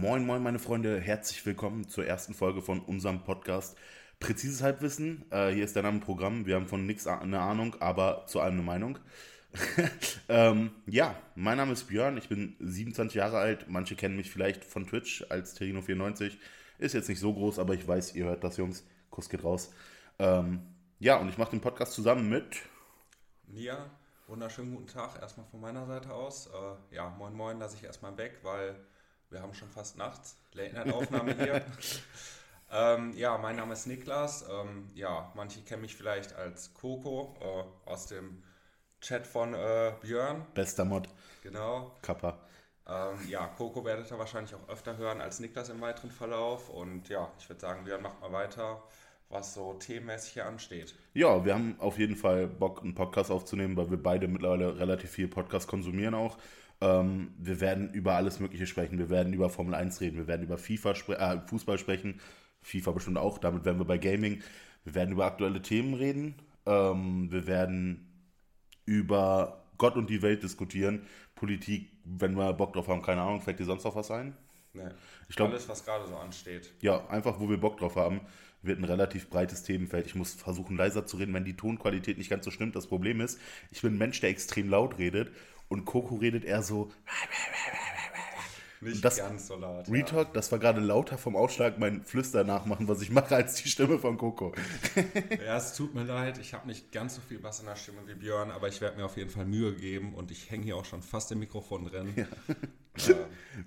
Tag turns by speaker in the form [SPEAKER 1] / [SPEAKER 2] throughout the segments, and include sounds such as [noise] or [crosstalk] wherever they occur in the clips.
[SPEAKER 1] Moin, moin, meine Freunde, herzlich willkommen zur ersten Folge von unserem Podcast Präzises Halbwissen. Äh, hier ist der Name Programm. Wir haben von nichts eine Ahnung, aber zu allem eine Meinung. [laughs] ähm, ja, mein Name ist Björn, ich bin 27 Jahre alt. Manche kennen mich vielleicht von Twitch als Terino94. Ist jetzt nicht so groß, aber ich weiß, ihr hört das, Jungs. Kuss geht raus. Ähm, ja, und ich mache den Podcast zusammen mit.
[SPEAKER 2] Nia, wunderschönen guten Tag erstmal von meiner Seite aus. Äh, ja, moin moin lasse ich erstmal weg, weil wir haben schon fast nachts. Late-Night-Aufnahme hier. [laughs] ähm, ja, mein Name ist Niklas. Ähm, ja, manche kennen mich vielleicht als Coco äh, aus dem Chat von äh, Björn.
[SPEAKER 1] Bester Mod.
[SPEAKER 2] Genau.
[SPEAKER 1] Kappa.
[SPEAKER 2] Ähm, ja, Coco werdet ihr wahrscheinlich auch öfter hören als Niklas im weiteren Verlauf. Und ja, ich würde sagen, Björn macht mal weiter, was so themenmäßig hier ansteht.
[SPEAKER 1] Ja, wir haben auf jeden Fall Bock, einen Podcast aufzunehmen, weil wir beide mittlerweile relativ viel Podcast konsumieren auch. Ähm, wir werden über alles Mögliche sprechen. Wir werden über Formel 1 reden. Wir werden über FIFA spre äh, Fußball sprechen. FIFA bestimmt auch. Damit werden wir bei Gaming. Wir werden über aktuelle Themen reden. Ähm, wir werden über Gott und die Welt diskutieren. Politik, wenn wir Bock drauf haben, keine Ahnung, fällt dir sonst noch was ein?
[SPEAKER 2] Nee. Ich glaub, Alles, was gerade so ansteht.
[SPEAKER 1] Ja, einfach, wo wir Bock drauf haben, wird ein relativ breites Themenfeld. Ich muss versuchen, leiser zu reden, wenn die Tonqualität nicht ganz so stimmt. Das Problem ist, ich bin ein Mensch, der extrem laut redet und Coco redet eher so.
[SPEAKER 2] Nicht das ganz so laut.
[SPEAKER 1] Retalk, ja. das war gerade lauter vom Ausschlag mein Flüster nachmachen, was ich mache, als die Stimme von Coco. [laughs]
[SPEAKER 2] ja, es tut mir leid, ich habe nicht ganz so viel Bass in der Stimme wie Björn, aber ich werde mir auf jeden Fall Mühe geben und ich hänge hier auch schon fast im Mikrofon drin. Ja.
[SPEAKER 1] Äh,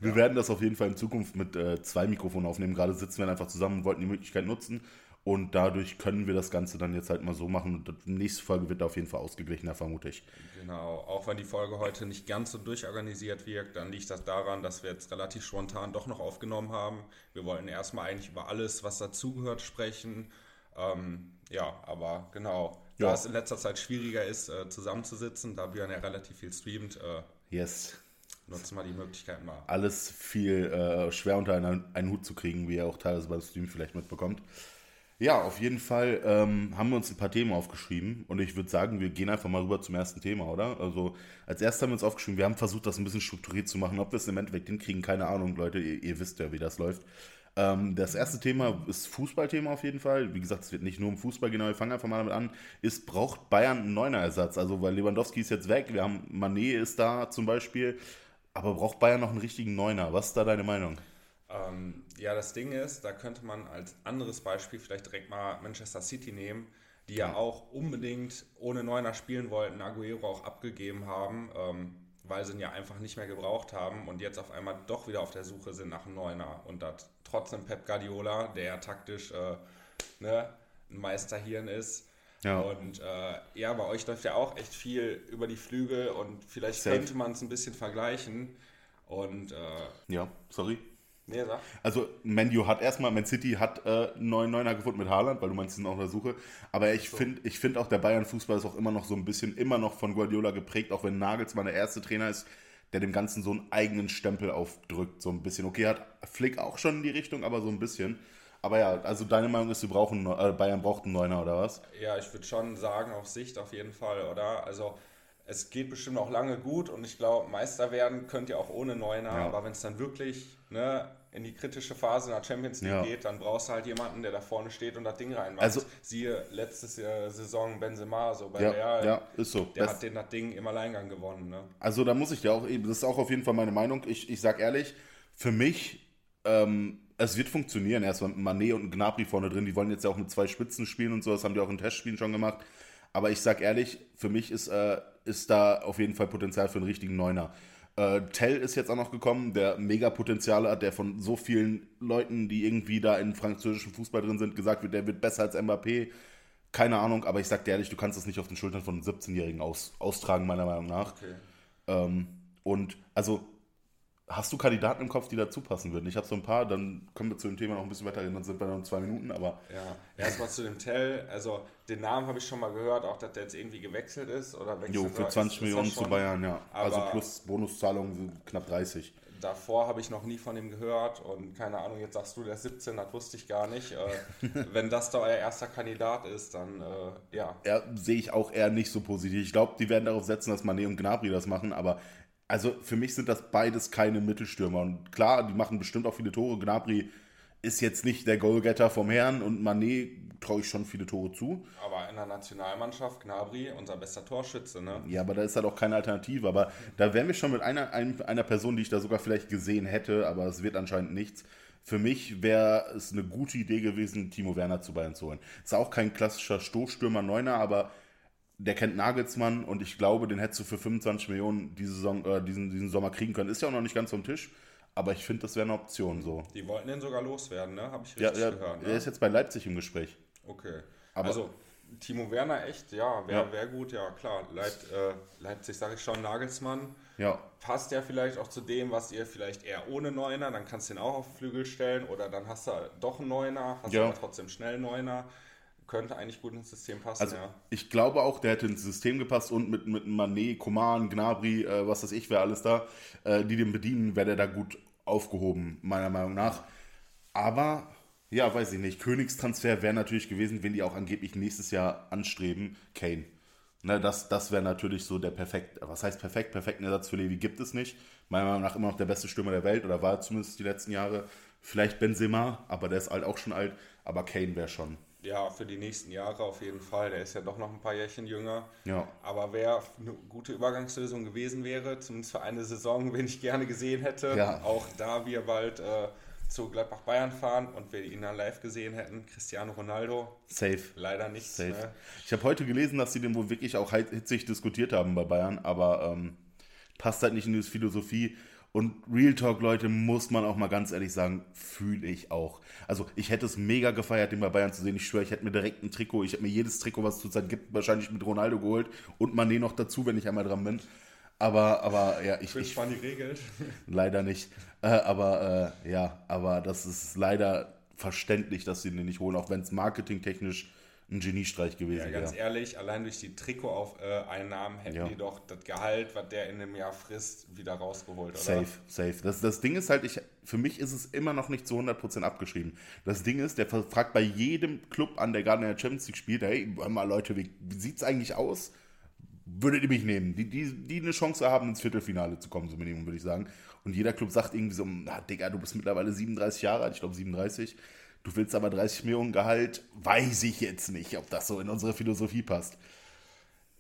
[SPEAKER 1] wir ja. werden das auf jeden Fall in Zukunft mit äh, zwei Mikrofonen aufnehmen. Gerade sitzen wir einfach zusammen und wollten die Möglichkeit nutzen. Und dadurch können wir das Ganze dann jetzt halt mal so machen. Und die nächste Folge wird auf jeden Fall ausgeglichener, vermute ich.
[SPEAKER 2] Genau, auch wenn die Folge heute nicht ganz so durchorganisiert wirkt, dann liegt das daran, dass wir jetzt relativ spontan doch noch aufgenommen haben. Wir wollten erstmal eigentlich über alles, was dazugehört, sprechen. Ähm, ja, aber genau, ja. da es in letzter Zeit schwieriger ist, äh, zusammenzusitzen, da Björn ja relativ viel streamt. Äh,
[SPEAKER 1] yes.
[SPEAKER 2] Nutzen wir die Möglichkeit mal.
[SPEAKER 1] Alles viel äh, schwer unter einen, einen Hut zu kriegen, wie ihr auch teilweise beim Stream vielleicht mitbekommt. Ja, auf jeden Fall ähm, haben wir uns ein paar Themen aufgeschrieben und ich würde sagen, wir gehen einfach mal rüber zum ersten Thema, oder? Also als erstes haben wir uns aufgeschrieben, wir haben versucht, das ein bisschen strukturiert zu machen. Ob wir es im Endeffekt hinkriegen, keine Ahnung, Leute, ihr, ihr wisst ja, wie das läuft. Ähm, das erste Thema ist Fußballthema auf jeden Fall. Wie gesagt, es wird nicht nur um Fußball genau, wir fangen einfach mal damit an. Ist, braucht Bayern einen Neuner-Ersatz? Also, weil Lewandowski ist jetzt weg, wir haben Manet ist da zum Beispiel, aber braucht Bayern noch einen richtigen Neuner? Was ist da deine Meinung?
[SPEAKER 2] Ähm, ja, das Ding ist, da könnte man als anderes Beispiel vielleicht direkt mal Manchester City nehmen, die ja, auch unbedingt ohne Neuner spielen wollten, Aguero auch abgegeben haben, ähm, weil sie ihn ja einfach nicht mehr gebraucht haben und jetzt auf einmal doch wieder auf der Suche sind nach einem Neuner. Und das trotzdem Pep Guardiola, der ja taktisch äh, ne, ein Meisterhirn ist. Ja. Und äh, ja, bei euch läuft ja auch echt viel über die Flügel und vielleicht Safe. könnte man es ein bisschen vergleichen. Und äh,
[SPEAKER 1] ja, sorry.
[SPEAKER 2] Nee, sag.
[SPEAKER 1] Also Manu hat erstmal, Man City hat äh, einen neuen Neuner gefunden mit Haaland, weil du meinst, sie sind auch auf der Suche. Aber ich so. finde ich find auch, der Bayern-Fußball ist auch immer noch so ein bisschen, immer noch von Guardiola geprägt, auch wenn Nagelsmann der erste Trainer ist, der dem Ganzen so einen eigenen Stempel aufdrückt, so ein bisschen. Okay, hat Flick auch schon in die Richtung, aber so ein bisschen. Aber ja, also deine Meinung ist, wir brauchen, äh, Bayern braucht einen Neuner, oder was?
[SPEAKER 2] Ja, ich würde schon sagen, auf Sicht auf jeden Fall, oder? Also es geht bestimmt auch lange gut und ich glaube, Meister werden könnt ihr auch ohne Neuner, ja. aber wenn es dann wirklich ne, in die kritische Phase in der Champions League ja. geht, dann brauchst du halt jemanden, der da vorne steht und das Ding reinmacht. Also, Siehe letzte Saison Benzema, so bei
[SPEAKER 1] ja,
[SPEAKER 2] Real.
[SPEAKER 1] Ja, ist so.
[SPEAKER 2] Der das, hat den das Ding im Alleingang gewonnen. Ne?
[SPEAKER 1] Also da muss ich ja auch, das ist auch auf jeden Fall meine Meinung. Ich, ich sag ehrlich, für mich, ähm, es wird funktionieren. Erstmal Manet und Gnabry vorne drin, die wollen jetzt ja auch mit zwei Spitzen spielen und so, das haben die auch in Testspielen schon gemacht. Aber ich sag ehrlich, für mich ist, äh, ist da auf jeden Fall Potenzial für einen richtigen Neuner. Äh, Tell ist jetzt auch noch gekommen, der mega Potenzial hat, der von so vielen Leuten, die irgendwie da in französischen Fußball drin sind, gesagt wird, der wird besser als Mbappé. Keine Ahnung, aber ich sag dir ehrlich, du kannst das nicht auf den Schultern von 17-Jährigen aus, austragen, meiner Meinung nach. Okay. Ähm, und also Hast du Kandidaten im Kopf, die dazu passen würden? Ich habe so ein paar, dann können wir zu dem Thema noch ein bisschen weiter reden, dann sind wir noch in zwei Minuten, aber.
[SPEAKER 2] Ja, erstmal zu dem Tell. Also, den Namen habe ich schon mal gehört, auch dass der jetzt irgendwie gewechselt ist oder wechselt.
[SPEAKER 1] Jo, für 20 ist, Millionen ist zu Bayern, ja. Also plus Bonuszahlungen knapp 30.
[SPEAKER 2] Davor habe ich noch nie von ihm gehört und keine Ahnung, jetzt sagst du, der ist 17, das wusste ich gar nicht. Äh, [laughs] wenn das da euer erster Kandidat ist, dann äh, ja.
[SPEAKER 1] Ja, sehe ich auch eher nicht so positiv. Ich glaube, die werden darauf setzen, dass Mané und Gnabry das machen, aber Also für mich sind das beides keine Mittelstürmer. Und klar, die machen bestimmt auch viele Tore. Gnabry ist jetzt nicht der Goalgetter vom Herrn und Manet traue ich schon viele Tore zu.
[SPEAKER 2] Aber in der Nationalmannschaft, Gnabry, unser bester Torschütze, ne?
[SPEAKER 1] Ja, aber da ist halt auch keine Alternative. Aber da wären wir schon mit einer, einer Person, die ich da sogar vielleicht gesehen hätte, aber es wird anscheinend nichts. Für mich wäre es eine gute Idee gewesen, Timo Werner zu Bayern zu holen. Ist auch kein klassischer Stoßstürmer Neuner, aber der kennt Nagelsmann und ich glaube, den hättest du für 25 Millionen diese Saison, äh, diesen, diesen Sommer kriegen können. Ist ja auch noch nicht ganz vom Tisch. Aber ich finde, das wäre eine Option so.
[SPEAKER 2] Die wollten den sogar loswerden, ne? Habe ich
[SPEAKER 1] richtig ja, ja, gehört. Ne? Er ist jetzt bei Leipzig im Gespräch.
[SPEAKER 2] Okay. Aber also Timo Werner echt, ja, wäre ja. wär gut, ja klar. Leip, äh, Leipzig sage ich schon, Nagelsmann.
[SPEAKER 1] Ja.
[SPEAKER 2] Passt ja vielleicht auch zu dem, was ihr vielleicht eher ohne Neuner, dann kannst du ihn auch auf Flügel stellen oder dann hast du doch einen Neuner, hast ja. aber trotzdem schnell Neuner. Könnte eigentlich gut ins System passen,
[SPEAKER 1] also,
[SPEAKER 2] ja.
[SPEAKER 1] Ich glaube auch, der hätte ins System gepasst und mit, mit Manet, Koman, Gnabry, äh, was weiß ich, wer alles da, äh, die den bedienen, wäre der da gut aufgehoben, meiner Meinung nach. Aber, ja, weiß ich nicht, Königstransfer wäre natürlich gewesen, wenn die auch angeblich nächstes Jahr anstreben, Kane. Ne, das das wäre natürlich so der perfekt, was heißt perfekt? Perfekten Ersatz für Levi gibt es nicht. Meiner Meinung nach immer noch der beste Stürmer der Welt oder war zumindest die letzten Jahre. Vielleicht Benzema, aber der ist halt auch schon alt. Aber Kane wäre schon
[SPEAKER 2] ja, für die nächsten Jahre auf jeden Fall. Der ist ja doch noch ein paar Jährchen jünger.
[SPEAKER 1] Ja.
[SPEAKER 2] Aber wer eine gute Übergangslösung gewesen wäre, zumindest für eine Saison, [laughs] wenn ich gerne gesehen hätte,
[SPEAKER 1] ja.
[SPEAKER 2] auch da wir bald äh, zu Gladbach Bayern fahren und wir ihn dann live gesehen hätten, Cristiano Ronaldo.
[SPEAKER 1] Safe.
[SPEAKER 2] Leider nicht.
[SPEAKER 1] Safe. Ne? Ich habe heute gelesen, dass sie den wohl wirklich auch hitzig diskutiert haben bei Bayern, aber ähm, passt halt nicht in die Philosophie. Und Real Talk, Leute, muss man auch mal ganz ehrlich sagen, fühle ich auch. Also ich hätte es mega gefeiert, den bei Bayern zu sehen. Ich schwöre, ich hätte mir direkt ein Trikot, ich hätte mir jedes Trikot, was es zurzeit gibt, wahrscheinlich mit Ronaldo geholt und Mané noch dazu, wenn ich einmal dran bin. Aber, aber ja, ich.
[SPEAKER 2] Ich die regelt.
[SPEAKER 1] Leider nicht. Äh, aber äh, ja, aber das ist leider verständlich, dass sie den nicht holen, auch wenn es marketingtechnisch ein Geniestreich gewesen
[SPEAKER 2] wäre. Ja, ganz ehrlich, allein durch die Trikoteinnahmen hätten ja. die doch das Gehalt, was der in einem Jahr frisst, wieder rausgeholt, oder?
[SPEAKER 1] Safe, safe. Das, das Ding ist halt, ich, für mich ist es immer noch nicht zu 100% abgeschrieben. Das Ding ist, der fragt bei jedem Club an, der gerade in der Champions League spielt, hey, mal Leute, wie, wie sieht es eigentlich aus? Würdet ihr mich nehmen? Die, die, die eine Chance haben, ins Viertelfinale zu kommen, so Minimum, würde ich sagen. Und jeder Club sagt irgendwie so, na, Digga, du bist mittlerweile 37 Jahre alt, ich glaube 37 Du willst aber 30 Millionen Gehalt, weiß ich jetzt nicht, ob das so in unsere Philosophie passt.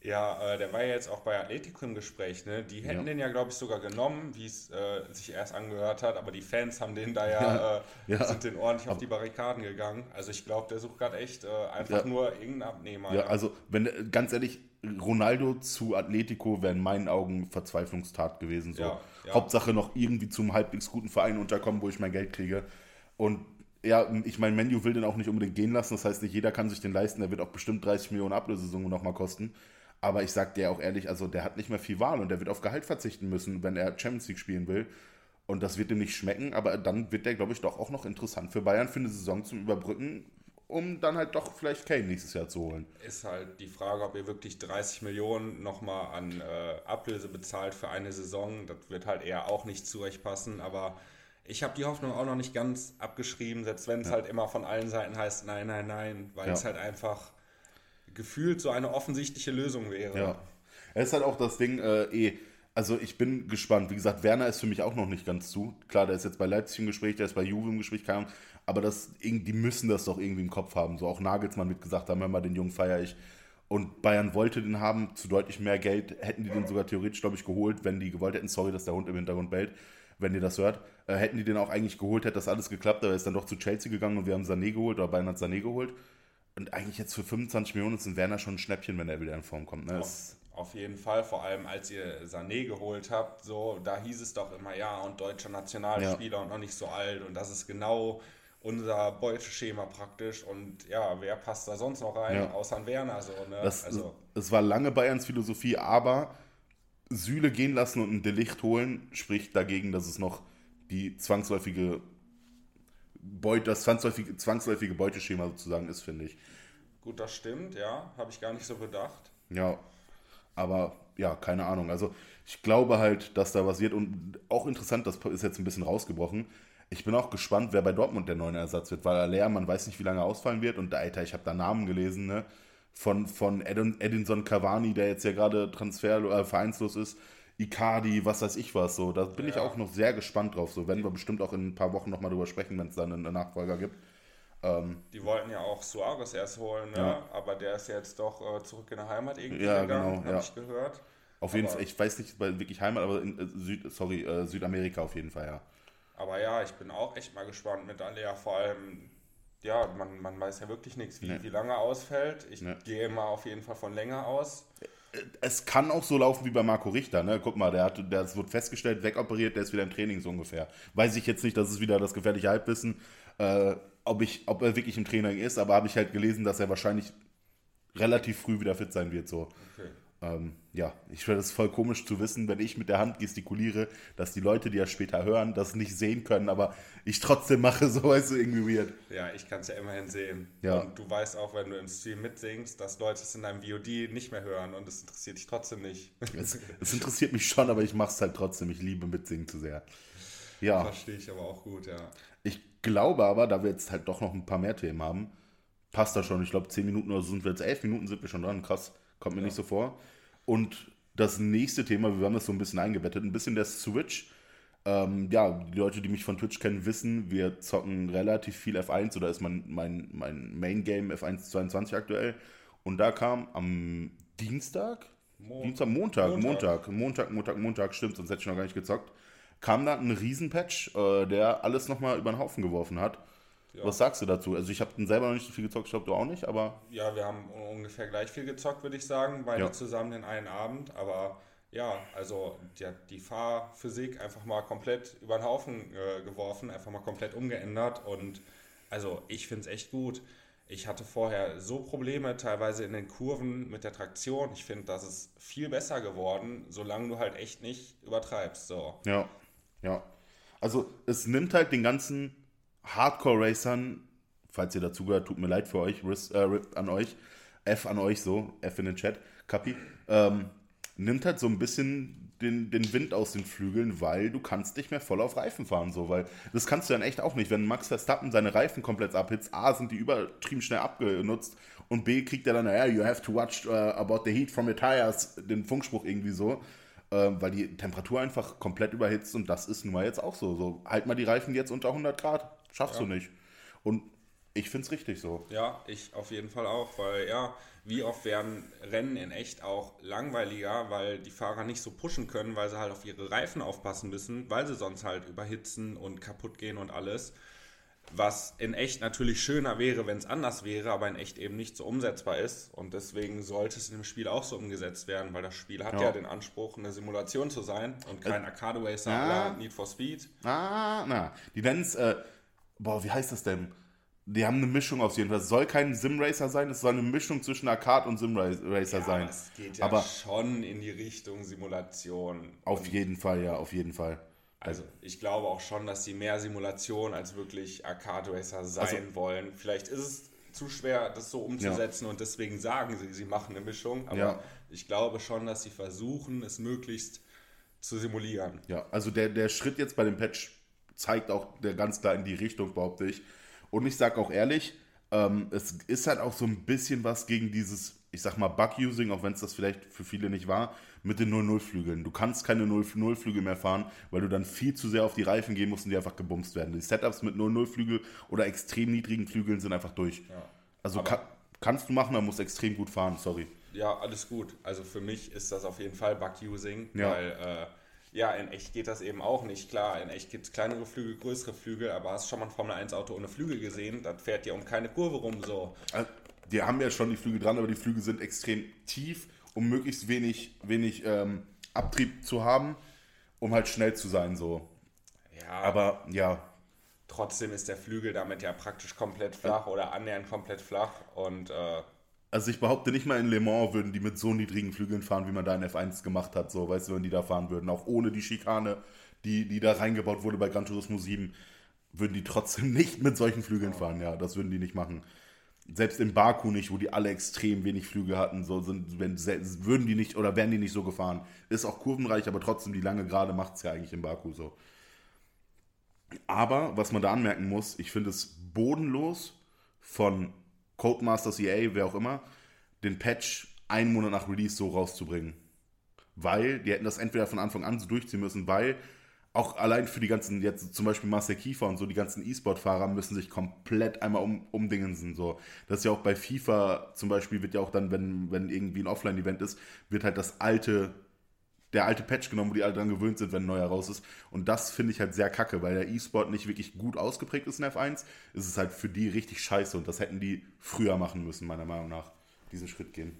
[SPEAKER 2] Ja, äh, der war ja jetzt auch bei Atletico im Gespräch, ne? Die hätten ja. den ja, glaube ich, sogar genommen, wie es äh, sich erst angehört hat, aber die Fans haben den da ja. Äh, ja. sind den ordentlich auf die Barrikaden gegangen. Also ich glaube, der sucht gerade echt äh, einfach nur irgendeinen Abnehmer.
[SPEAKER 1] Ja, also wenn ganz ehrlich, Ronaldo zu Atletico wäre in meinen Augen Verzweiflungstat gewesen. So. Hauptsache noch irgendwie zum halbwegs guten Verein unterkommen, wo ich mein Geld kriege. Und ja, ich meine, Menu will den auch nicht unbedingt gehen lassen. Das heißt, nicht jeder kann sich den leisten. Der wird auch bestimmt 30 Millionen Ablösesumme nochmal kosten. Aber ich sag dir auch ehrlich, also der hat nicht mehr viel Wahl und der wird auf Gehalt verzichten müssen, wenn er Champions League spielen will. Und das wird ihm nicht schmecken, aber dann wird der, glaube ich, doch auch noch interessant für Bayern für eine Saison zum Überbrücken, um dann halt doch vielleicht Kane nächstes Jahr zu holen.
[SPEAKER 2] Ist halt die Frage, ob ihr wirklich 30 Millionen nochmal an äh, Ablöse bezahlt für eine Saison. Das wird halt eher auch nicht zu euch passen, aber ich habe die Hoffnung auch noch nicht ganz abgeschrieben, selbst wenn es ja. halt immer von allen Seiten heißt, nein, nein, nein, weil ja. es halt einfach gefühlt so eine offensichtliche Lösung wäre.
[SPEAKER 1] Ja. Es ist halt auch das Ding, äh, eh, also ich bin gespannt. Wie gesagt, Werner ist für mich auch noch nicht ganz zu. Klar, der ist jetzt bei Leipzig im Gespräch, der ist bei Juve im Gespräch, keine Ahnung. Aber das, die müssen das doch irgendwie im Kopf haben. So auch Nagelsmann mit gesagt haben, hör mal, den Jungen feiere ich. Und Bayern wollte den haben, zu deutlich mehr Geld hätten die den sogar theoretisch, glaube ich, geholt, wenn die gewollt hätten. Sorry, dass der Hund im Hintergrund bellt wenn ihr das hört, äh, hätten die den auch eigentlich geholt, hätte das alles geklappt, aber er ist dann doch zu Chelsea gegangen und wir haben Sané geholt, oder Bayern hat Sané geholt. Und eigentlich jetzt für 25 Millionen ist ein Werner schon ein Schnäppchen, wenn er wieder in Form kommt. Ne?
[SPEAKER 2] Auf, auf, jeden Fall, vor allem als ihr Sané geholt habt, so, da hieß es doch immer, ja, und deutscher Nationalspieler ja. und noch nicht so alt und das ist genau unser Beuteschema praktisch und ja, wer passt da sonst noch rein, ja. außer Werner so, ne?
[SPEAKER 1] Das, also, es war lange Bayerns Philosophie, aber Sühle gehen lassen und ein Delicht holen, spricht dagegen, dass es noch die zwangsläufige Beut, das zwangsläufige, zwangsläufige Beuteschema sozusagen ist, finde ich.
[SPEAKER 2] Gut, das stimmt, ja. Habe ich gar nicht so bedacht.
[SPEAKER 1] Ja, aber ja, keine Ahnung. Also ich glaube halt, dass da was wird und auch interessant, das ist jetzt ein bisschen rausgebrochen. Ich bin auch gespannt, wer bei Dortmund der neue Ersatz wird, weil Alea, man weiß nicht, wie lange er ausfallen wird und Alter, ich habe da Namen gelesen, ne? Von, von Edin, Edinson Cavani, der jetzt ja gerade Transfer, äh, vereinslos ist, Icardi, was weiß ich was. So, da bin ich
[SPEAKER 2] Ja.
[SPEAKER 1] auch noch sehr gespannt drauf. So werden wir bestimmt auch in ein paar Wochen nochmal drüber sprechen, wenn es dann einen Nachfolger gibt. Ähm,
[SPEAKER 2] Die wollten ja auch Suarez erst holen, ne?
[SPEAKER 1] Ja.
[SPEAKER 2] aber der ist jetzt doch äh, zurück in der Heimat irgendwie
[SPEAKER 1] Ja,
[SPEAKER 2] gegangen,
[SPEAKER 1] genau,
[SPEAKER 2] habe
[SPEAKER 1] ja.
[SPEAKER 2] ich gehört.
[SPEAKER 1] auf jeden
[SPEAKER 2] Aber-
[SPEAKER 1] Fall, ich weiß nicht, weil wirklich Heimat, aber in äh, Süd, sorry, äh, Südamerika auf jeden Fall, ja.
[SPEAKER 2] Aber ja, ich bin auch echt mal gespannt mit Alea. Vor allem, ja, man, man weiß ja wirklich nichts, wie,
[SPEAKER 1] Nee.
[SPEAKER 2] wie lange ausfällt. Ich
[SPEAKER 1] Nee.
[SPEAKER 2] gehe mal auf jeden Fall von länger aus.
[SPEAKER 1] Es kann auch so laufen wie bei Marco Richter, ne? Guck mal, der hat, das wird festgestellt, wegoperiert, der ist wieder im Training so ungefähr. Weiß ich jetzt nicht, das ist wieder das gefährliche Halbwissen, äh, ob, ich, ob er wirklich im Training ist, aber habe ich halt gelesen, dass er wahrscheinlich relativ früh wieder fit sein wird, so.
[SPEAKER 2] Okay.
[SPEAKER 1] Ähm, ja, ich finde es voll komisch zu wissen, wenn ich mit der Hand gestikuliere, dass die Leute, die ja später hören, das nicht sehen können, aber ich trotzdem mache, [laughs] so weißt du, irgendwie weird.
[SPEAKER 2] Ja, ich kann es ja immerhin sehen.
[SPEAKER 1] Ja.
[SPEAKER 2] Und du weißt auch, wenn du im Stream mitsingst, dass Leute es in deinem VOD nicht mehr hören und es interessiert dich trotzdem nicht. [laughs]
[SPEAKER 1] Es, [laughs] es interessiert mich schon, aber ich mache es halt trotzdem. Ich liebe mitsingen zu sehr. Ja,
[SPEAKER 2] Verstehe ich aber auch gut, ja.
[SPEAKER 1] ich glaube aber, da wir jetzt halt doch noch ein paar mehr Themen haben, passt das schon. Ich glaube, 10 Minuten oder so sind wir jetzt, 11 Minuten sind wir schon dran. Krass, kommt mir nicht so vor. Und das nächste Thema, wir haben das so ein bisschen eingebettet, ein bisschen der Switch. Ähm, ja, die Leute, die mich von Twitch kennen, wissen, wir zocken relativ viel F1 oder ist mein, mein, mein Main Game F1 22 aktuell. Und da kam am Dienstag,
[SPEAKER 2] Mo-
[SPEAKER 1] Dienstag, Montag,
[SPEAKER 2] Montag.
[SPEAKER 1] Montag, Montag, Montag, Montag, stimmt, sonst hätte ich noch gar nicht gezockt. Kam da ein Riesenpatch, äh, der alles nochmal über den Haufen geworfen hat.
[SPEAKER 2] Ja.
[SPEAKER 1] Was sagst du dazu? Also ich habe den selber noch nicht so viel gezockt, ich glaube du auch nicht, aber
[SPEAKER 2] Ja, wir haben ungefähr gleich viel gezockt, würde ich sagen, beide
[SPEAKER 1] Ja.
[SPEAKER 2] zusammen in einen Abend. Aber ja, also die, die Fahrphysik einfach mal komplett über den Haufen äh, geworfen, einfach mal komplett umgeändert. Und also ich finde es echt gut. Ich hatte vorher so Probleme teilweise in den Kurven mit der Traktion. Ich finde, das ist viel besser geworden, solange du halt echt nicht übertreibst. So.
[SPEAKER 1] ja, ja. Also es nimmt halt den ganzen Hardcore-Racern, falls ihr dazugehört, tut mir leid für euch, Ris, äh, RIP an euch, F an euch so, F in den Chat, Kapi, ähm, nimmt halt so ein bisschen den, den Wind aus den Flügeln, weil du kannst nicht mehr voll auf Reifen fahren, so, weil das kannst du dann echt auch nicht. Wenn Max Verstappen seine Reifen komplett abhitzt, A, sind die übertrieben schnell abgenutzt und B, kriegt er dann, naja, you have to watch uh, about the heat from your tires, den Funkspruch irgendwie so, äh, weil die Temperatur einfach komplett überhitzt und das ist nun mal jetzt auch so. so halt mal die Reifen jetzt unter 100 Grad, schaffst du nicht. Und ich finde es richtig so.
[SPEAKER 2] Ja, ich auf jeden Fall auch, weil ja, wie oft werden Rennen in echt auch langweiliger, weil die Fahrer nicht so pushen können, weil sie halt auf ihre Reifen aufpassen müssen, weil sie sonst halt überhitzen und kaputt gehen und alles. Was in echt natürlich schöner wäre, wenn es anders wäre, aber in echt eben nicht so umsetzbar ist. Und deswegen sollte es im Spiel auch so umgesetzt werden, weil das Spiel hat
[SPEAKER 1] Ja.
[SPEAKER 2] ja, den Anspruch, eine Simulation zu sein und kein Arcade Racer
[SPEAKER 1] ja.
[SPEAKER 2] à la Need for Speed.
[SPEAKER 1] Ah, na. Die nennen es, äh, boah, wie heißt das denn? Die haben eine Mischung auf jeden Fall. Es soll kein Sim-Racer sein, es soll eine Mischung zwischen Arcade und Sim-Racer sein.
[SPEAKER 2] Das geht ja
[SPEAKER 1] Aber
[SPEAKER 2] schon in die Richtung Simulation.
[SPEAKER 1] auf jeden Fall, ja, auf jeden Fall.
[SPEAKER 2] Also ich glaube auch schon, dass sie mehr Simulation als wirklich Arcade Racer sein
[SPEAKER 1] Also-
[SPEAKER 2] wollen. Vielleicht ist es zu schwer, das so umzusetzen und deswegen sagen sie, sie machen eine Mischung. Aber
[SPEAKER 1] Ja.
[SPEAKER 2] ich glaube schon, dass sie versuchen, es möglichst zu simulieren.
[SPEAKER 1] Ja, also der, der Schritt jetzt bei dem Patch zeigt auch der ganz klar in die Richtung, behaupte ich. Und ich sage auch ehrlich, ähm, es ist halt auch so ein bisschen was gegen dieses, ich sag mal, Bug-Using, auch wenn es das vielleicht für viele nicht war, mit den 0-0-Flügeln. Du kannst keine 0-0-Flügel mehr fahren, weil du dann viel zu sehr auf die Reifen gehen musst und die einfach gebumst werden. Die Setups mit 0-0-Flügel oder extrem niedrigen Flügeln sind einfach durch. Also
[SPEAKER 2] Aber-
[SPEAKER 1] ka kannst du machen, aber musst extrem gut fahren, sorry.
[SPEAKER 2] Ja, alles gut. Also für mich ist das auf jeden Fall Bug-Using,
[SPEAKER 1] Ja.
[SPEAKER 2] weil äh, ja, in echt geht das eben auch nicht. Klar, in echt gibt es kleinere Flügel, größere Flügel, aber hast schon mal ein Formel-1-Auto ohne Flügel gesehen? Das fährt ja um keine Kurve rum so.
[SPEAKER 1] Also, Die haben ja schon die Flügel dran, aber die Flügel sind extrem tief, um möglichst wenig, wenig ähm, Abtrieb zu haben, um halt schnell zu sein so.
[SPEAKER 2] Ja,
[SPEAKER 1] Aber ja,
[SPEAKER 2] trotzdem ist der Flügel damit ja praktisch komplett flach oder annähernd komplett flach und äh,
[SPEAKER 1] also ich behaupte nicht mal in Le Mans würden die mit so niedrigen Flügeln fahren, wie man da in F1 gemacht hat, so, weißt du, wenn die da fahren würden, auch ohne die Schikane, die, die da reingebaut wurde bei Gran Turismo 7, würden die trotzdem [laughs] nicht mit solchen Flügeln fahren, ja, das würden die nicht machen. Selbst in Baku nicht, wo die alle extrem wenig Flügel hatten, so sind, wenn, würden die nicht oder wären die nicht so gefahren. Ist auch kurvenreich, aber trotzdem die lange Gerade macht es ja eigentlich in Baku so. Aber was man da anmerken muss, ich finde es bodenlos von Codemasters EA, wer auch immer, den Patch einen Monat nach Release so rauszubringen. weil die hätten das entweder von Anfang an so durchziehen müssen, weil auch allein für die ganzen, jetzt zum Beispiel Marcel Kiefer und so, die ganzen E-Sport-Fahrer müssen sich komplett einmal um, umdingensen. So. Das ist ja auch bei FIFA zum Beispiel, wird ja auch dann, wenn, wenn irgendwie ein Offline-Event ist, wird halt das alte, der alte Patch genommen, wo die alle dran gewöhnt sind, wenn ein neuer raus ist. Und das finde ich halt sehr kacke, weil der E-Sport nicht wirklich gut ausgeprägt ist in F1. Ist es halt für die richtig scheiße und das hätten die früher machen müssen, meiner Meinung nach, diesen Schritt gehen.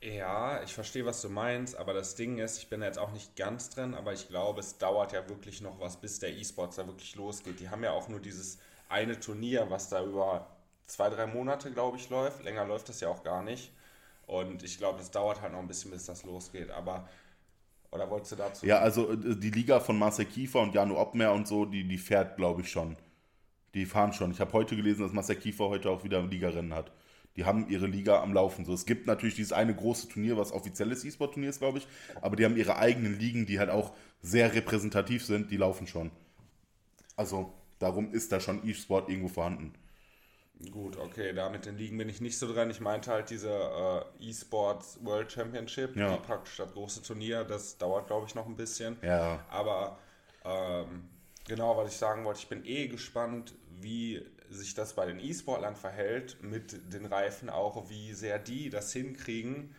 [SPEAKER 2] Ja, ich verstehe, was du meinst, aber das Ding ist, ich bin jetzt auch nicht ganz drin, aber ich glaube, es dauert ja wirklich noch was, bis der E-Sports da wirklich losgeht. Die haben ja auch nur dieses eine Turnier, was da über zwei, drei Monate, glaube ich, läuft. Länger läuft das ja auch gar nicht. Und ich glaube, es dauert halt noch ein bisschen, bis das losgeht. Aber, oder wolltest du dazu?
[SPEAKER 1] Ja, also äh, die Liga von Marcel Kiefer und Jano Obmer und so, die, die fährt, glaube ich, schon. Die fahren schon. Ich habe heute gelesen, dass Marcel Kiefer heute auch wieder Ligarennen hat die haben ihre Liga am Laufen. So, es gibt natürlich dieses eine große Turnier, was offizielles E-Sport-Turnier ist, glaube ich, aber die haben ihre eigenen Ligen, die halt auch sehr repräsentativ sind, die laufen schon. Also darum ist da schon E-Sport irgendwo vorhanden.
[SPEAKER 2] Gut, okay, da mit den Ligen bin ich nicht so dran. Ich meinte halt diese äh, E-Sports World Championship, ja. die praktisch das große Turnier, das dauert, glaube ich, noch ein bisschen.
[SPEAKER 1] Ja.
[SPEAKER 2] Aber ähm, genau, was ich sagen wollte, ich bin eh gespannt, wie sich das bei den E-Sportlern verhält, mit den Reifen auch, wie sehr die das hinkriegen,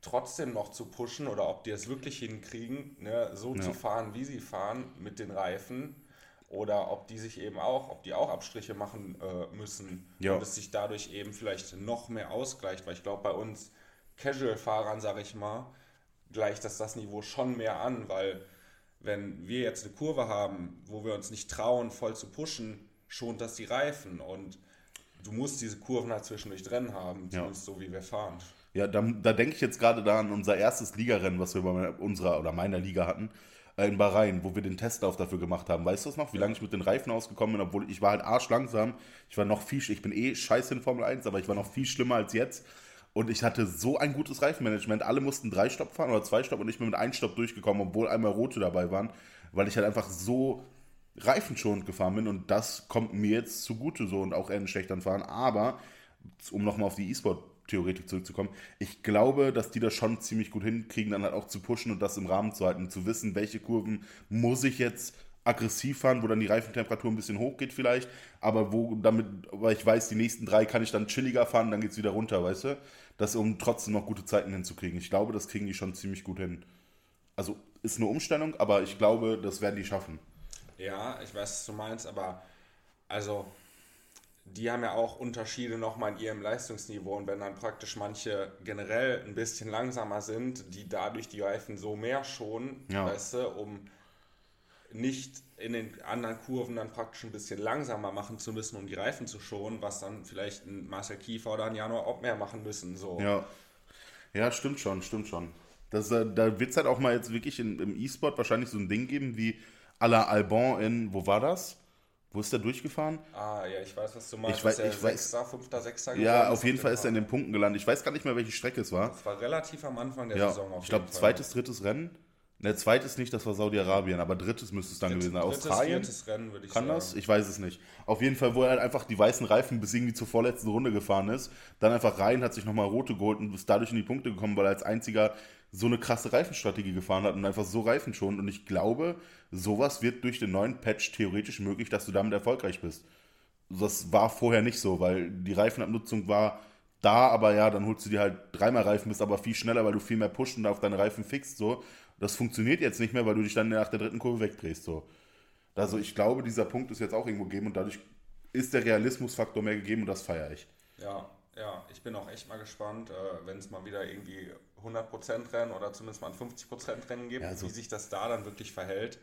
[SPEAKER 2] trotzdem noch zu pushen oder ob die es wirklich hinkriegen, ne, so ja. zu fahren, wie sie fahren mit den Reifen oder ob die sich eben auch, ob die auch Abstriche machen äh, müssen ja. und es sich dadurch eben vielleicht noch mehr ausgleicht, weil ich glaube bei uns Casual-Fahrern, sage ich mal, gleicht das das Niveau schon mehr an, weil wenn wir jetzt eine Kurve haben, wo wir uns nicht trauen, voll zu pushen, schont das die Reifen und du musst diese Kurven halt zwischendurch drin haben, zumindest ja. so wie wir fahren.
[SPEAKER 1] Ja, da, da denke ich jetzt gerade da an unser erstes Ligarennen, was wir bei unserer oder meiner Liga hatten, in Bahrain, wo wir den Testlauf dafür gemacht haben. Weißt du das noch, wie lange ich mit den Reifen ausgekommen bin, obwohl ich war halt arschlangsam. Ich war noch viel, ich bin eh scheiße in Formel 1, aber ich war noch viel schlimmer als jetzt. Und ich hatte so ein gutes Reifenmanagement. Alle mussten drei Stopp fahren oder zwei Stopp und ich bin mit einem Stopp durchgekommen, obwohl einmal rote dabei waren, weil ich halt einfach so reifenschonend gefahren bin und das kommt mir jetzt zugute so und auch eher einen schlechteren Fahren. Aber, um nochmal auf die E-Sport-Theoretik zurückzukommen, ich glaube, dass die das schon ziemlich gut hinkriegen, dann halt auch zu pushen und das im Rahmen zu halten, zu wissen, welche Kurven muss ich jetzt aggressiv fahren, wo dann die Reifentemperatur ein bisschen hochgeht vielleicht, aber wo damit, weil ich weiß, die nächsten drei kann ich dann chilliger fahren, dann geht es wieder runter, weißt du? Das, um trotzdem noch gute Zeiten hinzukriegen. Ich glaube, das kriegen die schon ziemlich gut hin. Also ist eine Umstellung, aber ich glaube, das werden die schaffen.
[SPEAKER 2] Ja, ich weiß, was du meinst, aber also die haben ja auch Unterschiede nochmal in ihrem Leistungsniveau und wenn dann praktisch manche generell ein bisschen langsamer sind, die dadurch die Reifen so mehr schonen, ja. weißt du, um nicht in den anderen Kurven dann praktisch ein bisschen langsamer machen zu müssen, um die Reifen zu schonen, was dann vielleicht ein Marcel Kiefer oder ein Januar auch mehr machen müssen. So.
[SPEAKER 1] Ja. ja, stimmt schon, stimmt schon. Das, äh, da wird es halt auch mal jetzt wirklich in, im E-Sport wahrscheinlich so ein Ding geben wie à la Albon in, wo war das? Wo ist der durchgefahren?
[SPEAKER 2] Ah, ja, ich weiß, was du meinst.
[SPEAKER 1] Ich weiß, ich
[SPEAKER 2] Sechster, Fünfter, Sechster
[SPEAKER 1] Ja, auf jeden Fall ist er in den Punkten gelandet. Ich weiß gar nicht mehr, welche Strecke es war.
[SPEAKER 2] Das war relativ am Anfang der
[SPEAKER 1] ja,
[SPEAKER 2] Saison.
[SPEAKER 1] Auf ich glaube, zweites, drittes Rennen. Ne, zweites nicht, das war Saudi-Arabien, aber drittes müsste es dann Dritt, gewesen sein. Australien?
[SPEAKER 2] Drittes Rennen, würde ich
[SPEAKER 1] Kann
[SPEAKER 2] sagen.
[SPEAKER 1] das? Ich weiß es nicht. Auf jeden Fall, wo er halt einfach die weißen Reifen bis irgendwie zur vorletzten Runde gefahren ist, dann einfach rein, hat sich nochmal rote geholt und ist dadurch in die Punkte gekommen, weil er als einziger so eine krasse Reifenstrategie gefahren hat und einfach so Reifen schon. Und ich glaube, sowas wird durch den neuen Patch theoretisch möglich, dass du damit erfolgreich bist. Das war vorher nicht so, weil die Reifenabnutzung war da, aber ja, dann holst du dir halt dreimal Reifen, bist aber viel schneller, weil du viel mehr pusht und auf deine Reifen fixst. So. Das funktioniert jetzt nicht mehr, weil du dich dann nach der dritten Kurve wegdrehst. So. Also ich glaube, dieser Punkt ist jetzt auch irgendwo gegeben und dadurch ist der Realismusfaktor mehr gegeben und das feiere ich.
[SPEAKER 2] Ja, ja, ich bin auch echt mal gespannt, äh, wenn es mal wieder irgendwie 100% Rennen oder zumindest mal ein 50% Rennen gibt, ja, so. wie sich das da dann wirklich verhält.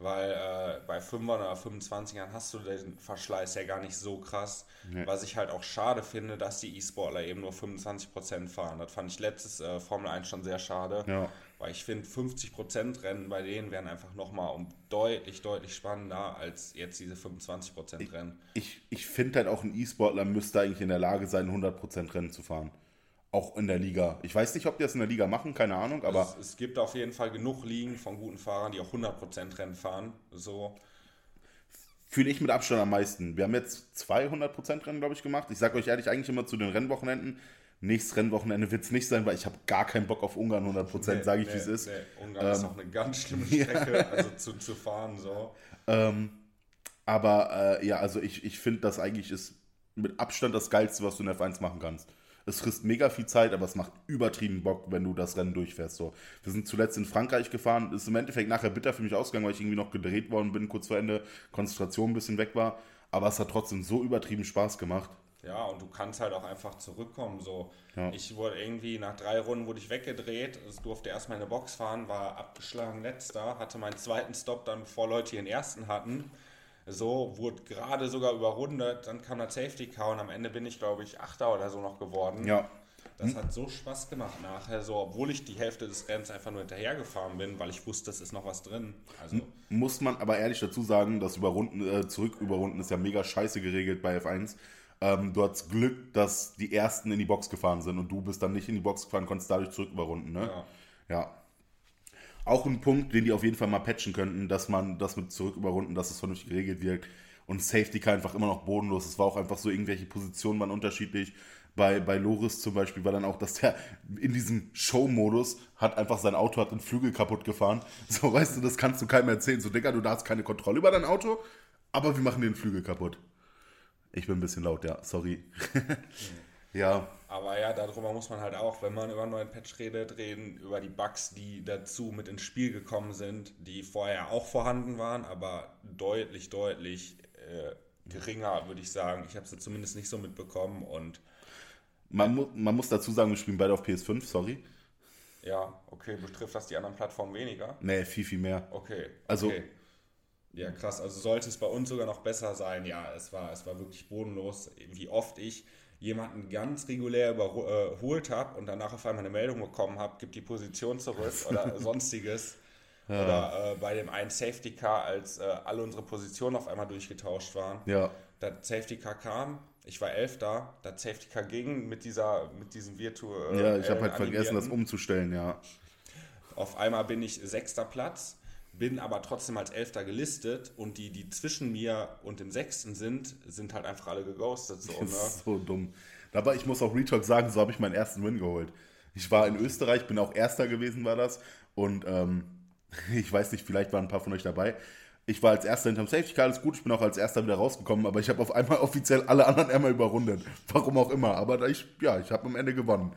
[SPEAKER 2] Weil äh, bei 5 oder 25ern hast du den Verschleiß ja gar nicht so krass. Nee. Was ich halt auch schade finde, dass die E-Sportler eben nur 25% fahren. Das fand ich letztes äh, Formel 1 schon sehr schade.
[SPEAKER 1] Ja.
[SPEAKER 2] Weil ich finde, 50% Rennen bei denen wären einfach nochmal um deutlich, deutlich spannender als jetzt diese 25% Rennen.
[SPEAKER 1] Ich, ich, ich finde halt auch ein E-Sportler müsste eigentlich in der Lage sein, 100% Rennen zu fahren. Auch in der Liga. Ich weiß nicht, ob die das in der Liga machen, keine Ahnung, aber.
[SPEAKER 2] Es, es gibt auf jeden Fall genug Ligen von guten Fahrern, die auch 100% Rennen fahren. So.
[SPEAKER 1] Fühle ich mit Abstand am meisten. Wir haben jetzt 200% Rennen, glaube ich, gemacht. Ich sage euch ehrlich, eigentlich immer zu den Rennwochenenden Nächstes Rennwochenende wird es nicht sein, weil ich habe gar keinen Bock auf Ungarn 100%, nee, sage ich, nee, wie es ist.
[SPEAKER 2] Nee. Ungarn ähm, ist auch eine ganz schlimme [laughs] Strecke, ja. also zu, zu fahren so.
[SPEAKER 1] Ähm, aber äh, ja, also ich, ich finde, das eigentlich ist mit Abstand das Geilste, was du in F1 machen kannst. Es frisst mega viel Zeit, aber es macht übertrieben Bock, wenn du das Rennen durchfährst. So. Wir sind zuletzt in Frankreich gefahren. Ist im Endeffekt nachher bitter für mich ausgegangen, weil ich irgendwie noch gedreht worden bin, kurz vor Ende, Konzentration ein bisschen weg war. Aber es hat trotzdem so übertrieben Spaß gemacht.
[SPEAKER 2] Ja, und du kannst halt auch einfach zurückkommen. So. Ja. Ich wurde irgendwie nach drei Runden wurde ich weggedreht. Es durfte erstmal in eine Box fahren, war abgeschlagen letzter, hatte meinen zweiten Stop dann, bevor Leute ihren ersten hatten. So, wurde gerade sogar überrundet, dann kam der Safety Car und am Ende bin ich, glaube ich, Achter oder so noch geworden.
[SPEAKER 1] Ja.
[SPEAKER 2] Das hat so Spaß gemacht nachher, so, obwohl ich die Hälfte des Rennens einfach nur hinterhergefahren bin, weil ich wusste, es ist noch was drin. Also
[SPEAKER 1] Muss man aber ehrlich dazu sagen, das Überrunden, äh, zurück überrunden ist ja mega scheiße geregelt bei F1. Ähm, du hattest Glück, dass die ersten in die Box gefahren sind und du bist dann nicht in die Box gefahren, konntest dadurch zurück überrunden, ne? Ja. ja. Auch ein Punkt, den die auf jeden Fall mal patchen könnten, dass man das mit zurück überrunden, dass es vernünftig geregelt wird. Und Safety Car einfach immer noch bodenlos. Es war auch einfach so, irgendwelche Positionen waren unterschiedlich. Bei, bei Loris zum Beispiel war dann auch, dass der in diesem Show-Modus hat einfach sein Auto, hat den Flügel kaputt gefahren. [laughs] So, weißt du, das kannst du keinem erzählen. So, Digga, du hast keine Kontrolle über dein Auto, aber wir machen den Flügel kaputt. Ich bin ein bisschen laut, ja, sorry. [laughs] ja.
[SPEAKER 2] Aber ja, darüber muss man halt auch, wenn man über einen neuen Patch redet, reden über die Bugs, die dazu mit ins Spiel gekommen sind, die vorher auch vorhanden waren, aber deutlich, deutlich äh, geringer, würde ich sagen. Ich habe sie zumindest nicht so mitbekommen und.
[SPEAKER 1] Man, mu man muss dazu sagen, wir spielen beide auf PS5, sorry.
[SPEAKER 2] Ja, okay. Betrifft das die anderen Plattformen weniger?
[SPEAKER 1] Nee, viel, viel mehr.
[SPEAKER 2] Okay.
[SPEAKER 1] Also,
[SPEAKER 2] okay. Ja, krass. Also sollte es bei uns sogar noch besser sein. Ja, es war, es war wirklich bodenlos, wie oft ich jemanden ganz regulär überholt habe und danach auf einmal eine Meldung bekommen habe, gibt die Position zurück oder [laughs] sonstiges. Ja. Oder äh, bei dem einen Safety Car, als äh, alle unsere Positionen auf einmal durchgetauscht waren.
[SPEAKER 1] Ja.
[SPEAKER 2] Das Safety Car kam, ich war Elfter, das Safety Car ging mit, dieser, mit diesem virtuellen.
[SPEAKER 1] Ja, ich habe halt vergessen, das umzustellen, ja.
[SPEAKER 2] Auf einmal bin ich sechster Platz bin aber trotzdem als Elfter gelistet und die, die zwischen mir und dem Sechsten sind, sind halt einfach alle geghostet. So, [laughs]
[SPEAKER 1] ne? Das ist so dumm. Aber ich muss auch Retalk sagen, so habe ich meinen ersten Win geholt. Ich war in Österreich, bin auch Erster gewesen, war das. Und ähm, [laughs] ich weiß nicht, vielleicht waren ein paar von euch dabei. Ich war als Erster hinterm Safety Car, alles gut, ich bin auch als Erster wieder rausgekommen, aber ich habe auf einmal offiziell alle anderen einmal überrundet. Warum auch immer. Aber ich, ja, ich habe am Ende gewonnen.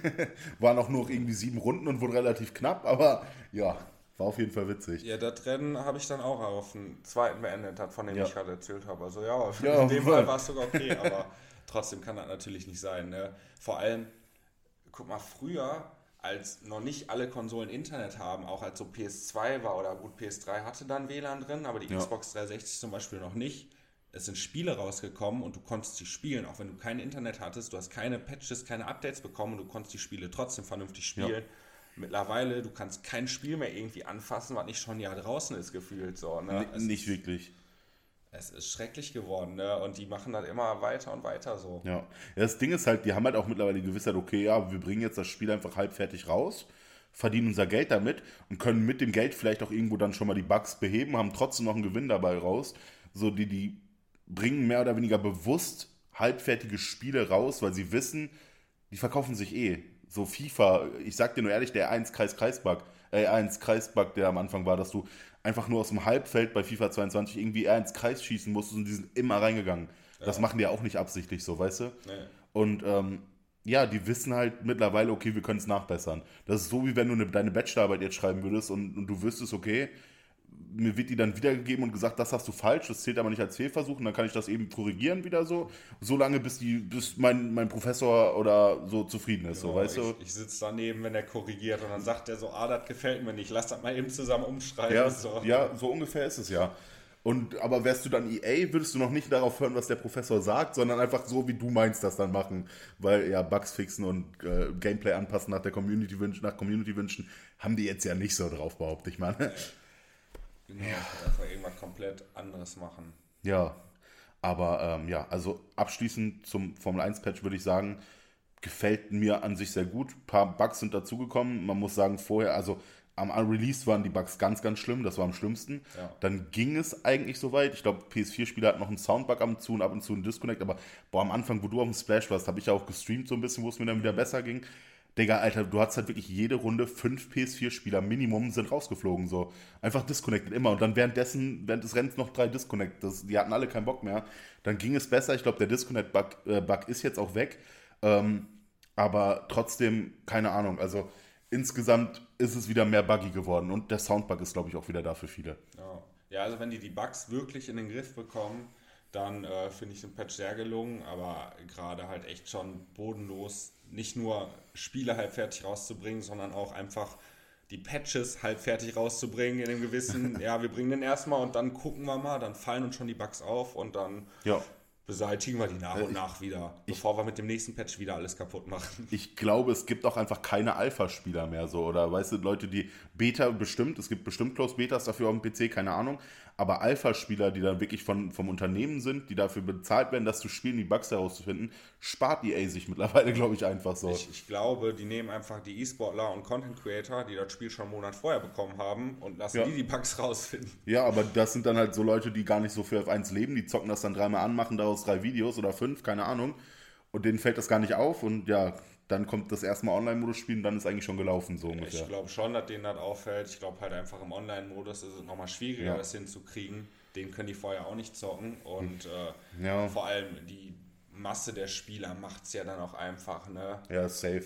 [SPEAKER 1] [laughs] Waren auch nur irgendwie sieben Runden und wurde relativ knapp, aber ja, war auf jeden Fall witzig.
[SPEAKER 2] Ja, das Rennen habe ich dann auch auf dem zweiten beendet, hat, von dem ja. ich gerade erzählt habe. Also ja, ja in dem Fall war es sogar okay, [laughs] aber trotzdem kann das natürlich nicht sein. Ne? Vor allem, guck mal, früher, als noch nicht alle Konsolen Internet haben, auch als so PS2 war oder gut, PS3 hatte dann WLAN drin, aber die ja. Xbox 360 zum Beispiel noch nicht. Es sind Spiele rausgekommen und du konntest sie spielen, auch wenn du kein Internet hattest, du hast keine Patches, keine Updates bekommen und du konntest die Spiele trotzdem vernünftig spielen. Ja mittlerweile, du kannst kein Spiel mehr irgendwie anfassen, was nicht schon ein Jahr draußen ist, gefühlt so. Ne?
[SPEAKER 1] N nicht wirklich.
[SPEAKER 2] Es ist schrecklich geworden, ne? Und die machen das immer weiter und weiter so.
[SPEAKER 1] Ja. ja. Das Ding ist halt, die haben halt auch mittlerweile die Gewissheit, okay, ja, wir bringen jetzt das Spiel einfach halbfertig raus, verdienen unser Geld damit und können mit dem Geld vielleicht auch irgendwo dann schon mal die Bugs beheben, haben trotzdem noch einen Gewinn dabei raus. So, die, die bringen mehr oder weniger bewusst halbfertige Spiele raus, weil sie wissen, die verkaufen sich eh so FIFA, ich sag dir nur ehrlich, der 1 Kreis Kreisbug, äh, 1 Kreisbug, der am Anfang war, dass du einfach nur aus dem Halbfeld bei FIFA 22 irgendwie eher ins Kreis schießen musstest und die sind immer reingegangen. Ja. Das machen die ja auch nicht absichtlich so, weißt du? Nee. Und ähm, ja, die wissen halt mittlerweile, okay, wir können es nachbessern. Das ist so, wie wenn du eine, deine Bachelorarbeit jetzt schreiben würdest und, und du wüsstest, okay, mir wird die dann wiedergegeben und gesagt, das hast du falsch, das zählt aber nicht als Fehlversuch und dann kann ich das eben korrigieren wieder so, so lange bis die, bis mein, mein Professor oder so zufrieden ist, genau, so weißt
[SPEAKER 2] ich,
[SPEAKER 1] du.
[SPEAKER 2] Ich sitze daneben, wenn er korrigiert und dann sagt er so, ah, das gefällt mir nicht, lass das mal eben zusammen umschreiben.
[SPEAKER 1] Ja,
[SPEAKER 2] so.
[SPEAKER 1] ja, so ungefähr ist es ja. Und aber wärst du dann EA, würdest du noch nicht darauf hören, was der Professor sagt, sondern einfach so, wie du meinst, das dann machen. Weil ja, Bugs fixen und äh, Gameplay anpassen nach der Community wünschen, nach Community wünschen, haben die jetzt ja nicht so drauf, behaupte ich mal.
[SPEAKER 2] Genau, ja. einfach irgendwas komplett anderes machen.
[SPEAKER 1] Ja, aber ähm, ja, also abschließend zum Formel 1 Patch würde ich sagen, gefällt mir an sich sehr gut. Ein paar Bugs sind dazugekommen. Man muss sagen, vorher, also am Release waren die Bugs ganz, ganz schlimm, das war am schlimmsten.
[SPEAKER 2] Ja.
[SPEAKER 1] Dann ging es eigentlich soweit. Ich glaube, PS4-Spieler hatten noch einen Soundbug ab und zu und ab und zu einen Disconnect, aber boah, am Anfang, wo du auf dem Splash warst, habe ich ja auch gestreamt so ein bisschen, wo es mir dann wieder besser ging. Digga, Alter, du hast halt wirklich jede Runde fünf PS4-Spieler Minimum sind rausgeflogen, so. Einfach disconnected, immer. Und dann währenddessen, während des Rennens noch drei Disconnect. Das, die hatten alle keinen Bock mehr. Dann ging es besser. Ich glaube, der Disconnect-Bug äh, Bug ist jetzt auch weg. Ähm, aber trotzdem, keine Ahnung. Also insgesamt ist es wieder mehr buggy geworden. Und der Soundbug ist, glaube ich, auch wieder da für viele.
[SPEAKER 2] Ja. ja, also wenn die die Bugs wirklich in den Griff bekommen, dann äh, finde ich den Patch sehr gelungen, aber gerade halt echt schon bodenlos, nicht nur Spiele halb fertig rauszubringen, sondern auch einfach die Patches halb fertig rauszubringen in dem gewissen, [laughs] ja, wir bringen den erstmal und dann gucken wir mal, dann fallen uns schon die Bugs auf und dann
[SPEAKER 1] Ja.
[SPEAKER 2] beseitigen wir die nach und nach wieder, bevor wir mit dem nächsten Patch wieder alles kaputt machen. [laughs]
[SPEAKER 1] Ich glaube, es gibt auch einfach keine Alpha-Spieler mehr so. Oder weißt du, Leute, die Beta bestimmt, es gibt bestimmt Closed Betas dafür auf dem PC, keine Ahnung. Aber Alpha-Spieler, die dann wirklich von, vom Unternehmen sind, die dafür bezahlt werden, das zu spielen, die Bugs herauszufinden, spart EA sich mittlerweile, [laughs] glaube ich, einfach so.
[SPEAKER 2] Ich, ich glaube, die nehmen einfach die E-Sportler und Content Creator, die das Spiel schon einen Monat vorher bekommen haben und lassen
[SPEAKER 1] Ja.
[SPEAKER 2] die die Bugs rausfinden.
[SPEAKER 1] Ja, aber das sind dann halt so Leute, die gar nicht so für F1 leben, die zocken das dann dreimal an, machen daraus drei Videos oder fünf, keine Ahnung. Und denen fällt das gar nicht auf und ja, dann kommt das erste Mal Online-Modus spielen, dann ist eigentlich schon gelaufen, so ungefähr.
[SPEAKER 2] Ich glaube schon, dass denen das auffällt. Ich glaube halt einfach im Online-Modus ist es nochmal schwieriger,
[SPEAKER 1] Ja.
[SPEAKER 2] das hinzukriegen. Den können die vorher auch nicht zocken. Und äh,
[SPEAKER 1] Ja.
[SPEAKER 2] vor allem die Masse der Spieler macht es ja dann auch einfach. Ne?
[SPEAKER 1] Ja, safe.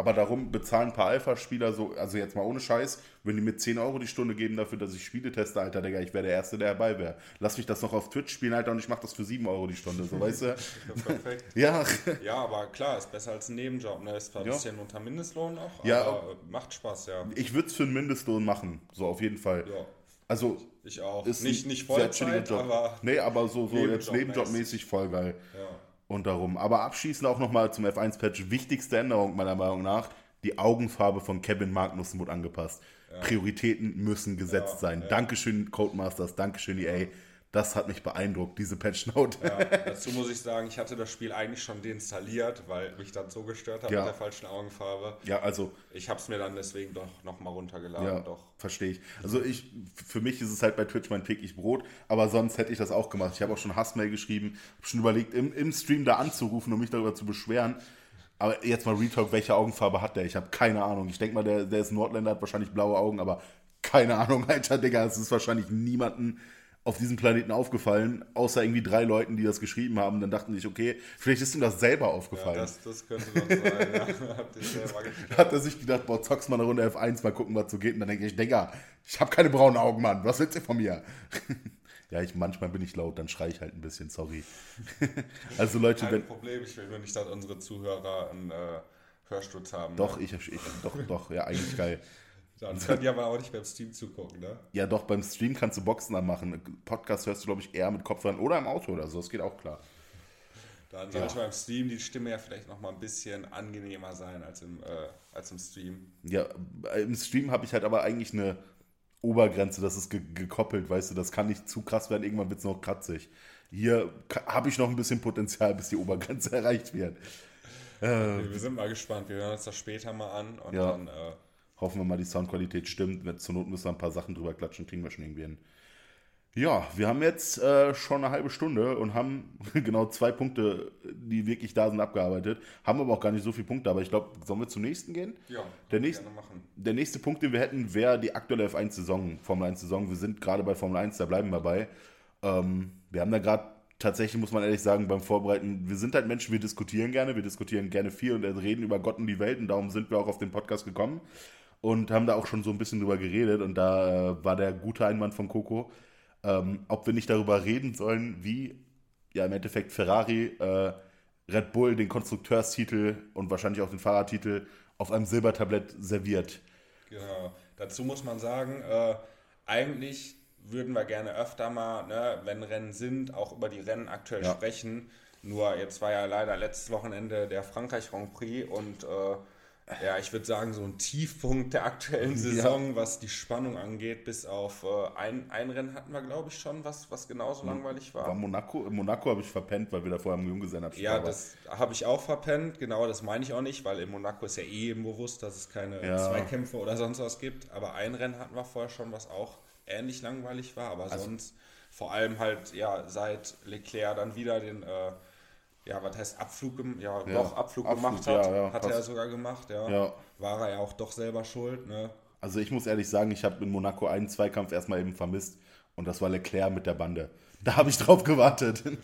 [SPEAKER 1] Aber darum bezahlen ein paar Alpha-Spieler so, also jetzt mal ohne Scheiß, wenn die mir 10 Euro die Stunde geben dafür, dass ich Spiele teste, Alter, Digga, ich wäre der Erste, der dabei wäre. Lass mich das noch auf Twitch spielen, Alter, und ich mach das für 7 Euro die Stunde, so weißt du? [laughs]
[SPEAKER 2] Perfekt. [laughs]
[SPEAKER 1] Ja,
[SPEAKER 2] Ja, aber klar, ist besser als ein Nebenjob. Ne? Ist zwar ein
[SPEAKER 1] Ja.
[SPEAKER 2] bisschen unter Mindestlohn noch,
[SPEAKER 1] Ja.
[SPEAKER 2] aber macht Spaß, ja.
[SPEAKER 1] ich würde es für einen Mindestlohn machen, so auf jeden Fall.
[SPEAKER 2] ja.
[SPEAKER 1] Also,
[SPEAKER 2] Ich auch.
[SPEAKER 1] ist
[SPEAKER 2] nicht, nicht Vollzeit, aber
[SPEAKER 1] Nee, aber so, so jetzt
[SPEAKER 2] Nebenjobmäßig.
[SPEAKER 1] Nebenjobmäßig voll geil.
[SPEAKER 2] ja.
[SPEAKER 1] Und darum. Aber abschließend auch nochmal zum F1-Patch. Wichtigste Änderung meiner Meinung nach: die Augenfarbe von Kevin Magnussen wurde angepasst. Prioritäten müssen gesetzt
[SPEAKER 2] Ja,
[SPEAKER 1] sein.
[SPEAKER 2] ja.
[SPEAKER 1] Dankeschön, Codemasters, Dankeschön, EA. Das hat mich beeindruckt, diese Patch-Note.
[SPEAKER 2] Ja, dazu muss ich sagen, ich hatte das Spiel eigentlich schon deinstalliert, weil mich das so gestört hat
[SPEAKER 1] Ja.
[SPEAKER 2] mit der falschen Augenfarbe.
[SPEAKER 1] Ja, also,
[SPEAKER 2] Ich habe es mir dann deswegen doch nochmal runtergeladen.
[SPEAKER 1] ja,
[SPEAKER 2] Doch.
[SPEAKER 1] verstehe ich. Also, ich, für mich ist es halt bei Twitch mein täglich Brot, aber sonst hätte ich das auch gemacht. Ich habe auch schon Hassmail geschrieben, habe schon überlegt, im, im Stream da anzurufen, um mich darüber zu beschweren. Aber jetzt mal Retalk, welche Augenfarbe hat der? Ich habe keine Ahnung. Ich denke mal, der, der ist Nordländer, hat wahrscheinlich blaue Augen, aber keine Ahnung, [laughs] Alter, Digga. Es ist wahrscheinlich niemanden auf diesem Planeten aufgefallen, außer irgendwie drei Leuten, die das geschrieben haben. Dann dachten sich, okay, vielleicht ist ihm das selber
[SPEAKER 2] Ja,
[SPEAKER 1] aufgefallen.
[SPEAKER 2] das, das könnte sonst sein. Ja. [laughs] Gespielt.
[SPEAKER 1] hat er sich gedacht, boah, zockst mal eine Runde F1, mal gucken, was so geht. Und dann denke ich, Digga, ich habe keine braunen Augen, Mann. Was willst du von mir? [laughs] ja, ich, manchmal bin ich laut, dann schreie ich halt ein bisschen, sorry. [laughs] also Leute,
[SPEAKER 2] Kein
[SPEAKER 1] wenn,
[SPEAKER 2] Problem, ich will nur nicht, dass unsere Zuhörer einen äh, Hörsturz haben.
[SPEAKER 1] doch,
[SPEAKER 2] Ne?
[SPEAKER 1] ich, ich, doch, doch, ja, eigentlich geil.
[SPEAKER 2] Dann können die aber auch nicht beim Steam zugucken, ne?
[SPEAKER 1] Ja, doch, beim Stream kannst du Boxen anmachen. Podcast hörst du, glaube ich, eher mit Kopfhörern oder im Auto oder so. Das geht auch klar.
[SPEAKER 2] Dann sollte beim Steam die Stimme ja vielleicht nochmal ein bisschen angenehmer sein als im, äh, als im Stream.
[SPEAKER 1] Ja, im Stream habe ich halt aber eigentlich eine Obergrenze, das ist ge gekoppelt, weißt du, das kann nicht zu krass werden, irgendwann wird es noch kratzig. Hier habe ich noch ein bisschen Potenzial, bis die Obergrenze [laughs] erreicht wird.
[SPEAKER 2] Wir sind mal gespannt, wir hören uns das später mal an und
[SPEAKER 1] Ja.
[SPEAKER 2] dann äh,
[SPEAKER 1] Hoffen wir mal, die Soundqualität stimmt. Zur Not müssen wir ein paar Sachen drüber klatschen, kriegen wir schon irgendwie hin. Ja, wir haben jetzt äh, schon eine halbe Stunde und haben [laughs] genau zwei Punkte, die wirklich da sind, abgearbeitet. Haben aber auch gar nicht so viele Punkte, aber ich glaube, sollen wir zum nächsten gehen?
[SPEAKER 2] ja,
[SPEAKER 1] Der nächste-
[SPEAKER 2] gerne machen.
[SPEAKER 1] Der nächste Punkt, den wir hätten, wäre die aktuelle F1-Saison, Formel 1-Saison. Wir sind gerade bei Formel 1, da bleiben wir bei. Ähm, wir haben da gerade tatsächlich, muss man ehrlich sagen, beim Vorbereiten, wir sind halt Menschen, wir diskutieren gerne, wir diskutieren gerne viel und reden über Gott und die Welt und darum sind wir auch auf den Podcast gekommen und haben da auch schon so ein bisschen drüber geredet und da äh, war der gute Einwand von Coco, ähm, ob wir nicht darüber reden sollen, wie ja im Endeffekt Ferrari äh, Red Bull den Konstrukteurstitel und wahrscheinlich auch den Fahrertitel auf einem Silbertablett serviert.
[SPEAKER 2] Genau. Dazu muss man sagen, äh, eigentlich würden wir gerne öfter mal, ne, wenn Rennen sind, auch über die Rennen aktuell
[SPEAKER 1] Ja.
[SPEAKER 2] sprechen. Nur jetzt war ja leider letztes Wochenende der Frankreich Grand Prix und äh, ja, ich würde sagen, so ein Tiefpunkt der aktuellen [laughs] Saison, ja. was die Spannung angeht, bis auf äh, ein, ein Rennen hatten wir, glaube ich, schon, was, was genauso hm. langweilig war.
[SPEAKER 1] War Monaco? In Monaco habe ich verpennt, weil wir da vorher am Junggesellenabschied
[SPEAKER 2] Ja, das habe ich auch verpennt, genau, das meine ich auch nicht, weil in Monaco ist ja eh eben bewusst, dass es keine ja. Zweikämpfe oder sonst was gibt. Aber ein Rennen hatten wir vorher schon, was auch ähnlich langweilig war, aber also, sonst vor allem halt, ja, seit Leclerc dann wieder den. Äh, ja, was heißt Abflug, ja, ja doch Abflug, Abflug gemacht hat, ja, ja, hat passt. er sogar gemacht, ja. War er ja auch doch selber schuld, ne?
[SPEAKER 1] Also ich muss ehrlich sagen, ich habe in Monaco einen Zweikampf erstmal eben vermisst und das war Leclerc mit der Bande. Da habe ich drauf gewartet. [laughs]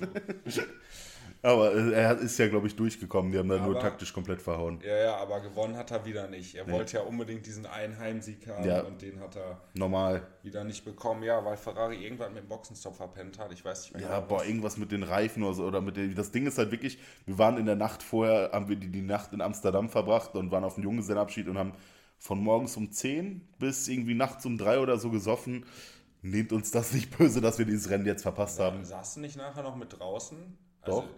[SPEAKER 1] Aber äh, er ist ja, glaube ich, durchgekommen. Die haben da nur taktisch komplett verhauen.
[SPEAKER 2] Ja, ja, aber gewonnen hat er wieder nicht. Er nee. wollte ja unbedingt diesen einen Heimsieg haben ja. und den hat er
[SPEAKER 1] normal
[SPEAKER 2] wieder nicht bekommen. Ja, weil Ferrari irgendwann mit dem Boxenstopp verpennt hat. Ich weiß nicht
[SPEAKER 1] mehr. Ja, genau, boah, irgendwas mit den Reifen oder so. Oder mit den, das Ding ist halt wirklich, wir waren in der Nacht vorher, haben wir die, die Nacht in Amsterdam verbracht und waren auf dem Junggesellenabschied und haben von morgens um 10 bis irgendwie nachts um 3 oder so gesoffen. Nehmt uns das nicht böse, dass wir dieses Rennen jetzt verpasst ja, haben.
[SPEAKER 2] Saßen nicht nachher noch mit draußen?
[SPEAKER 1] Also, Doch.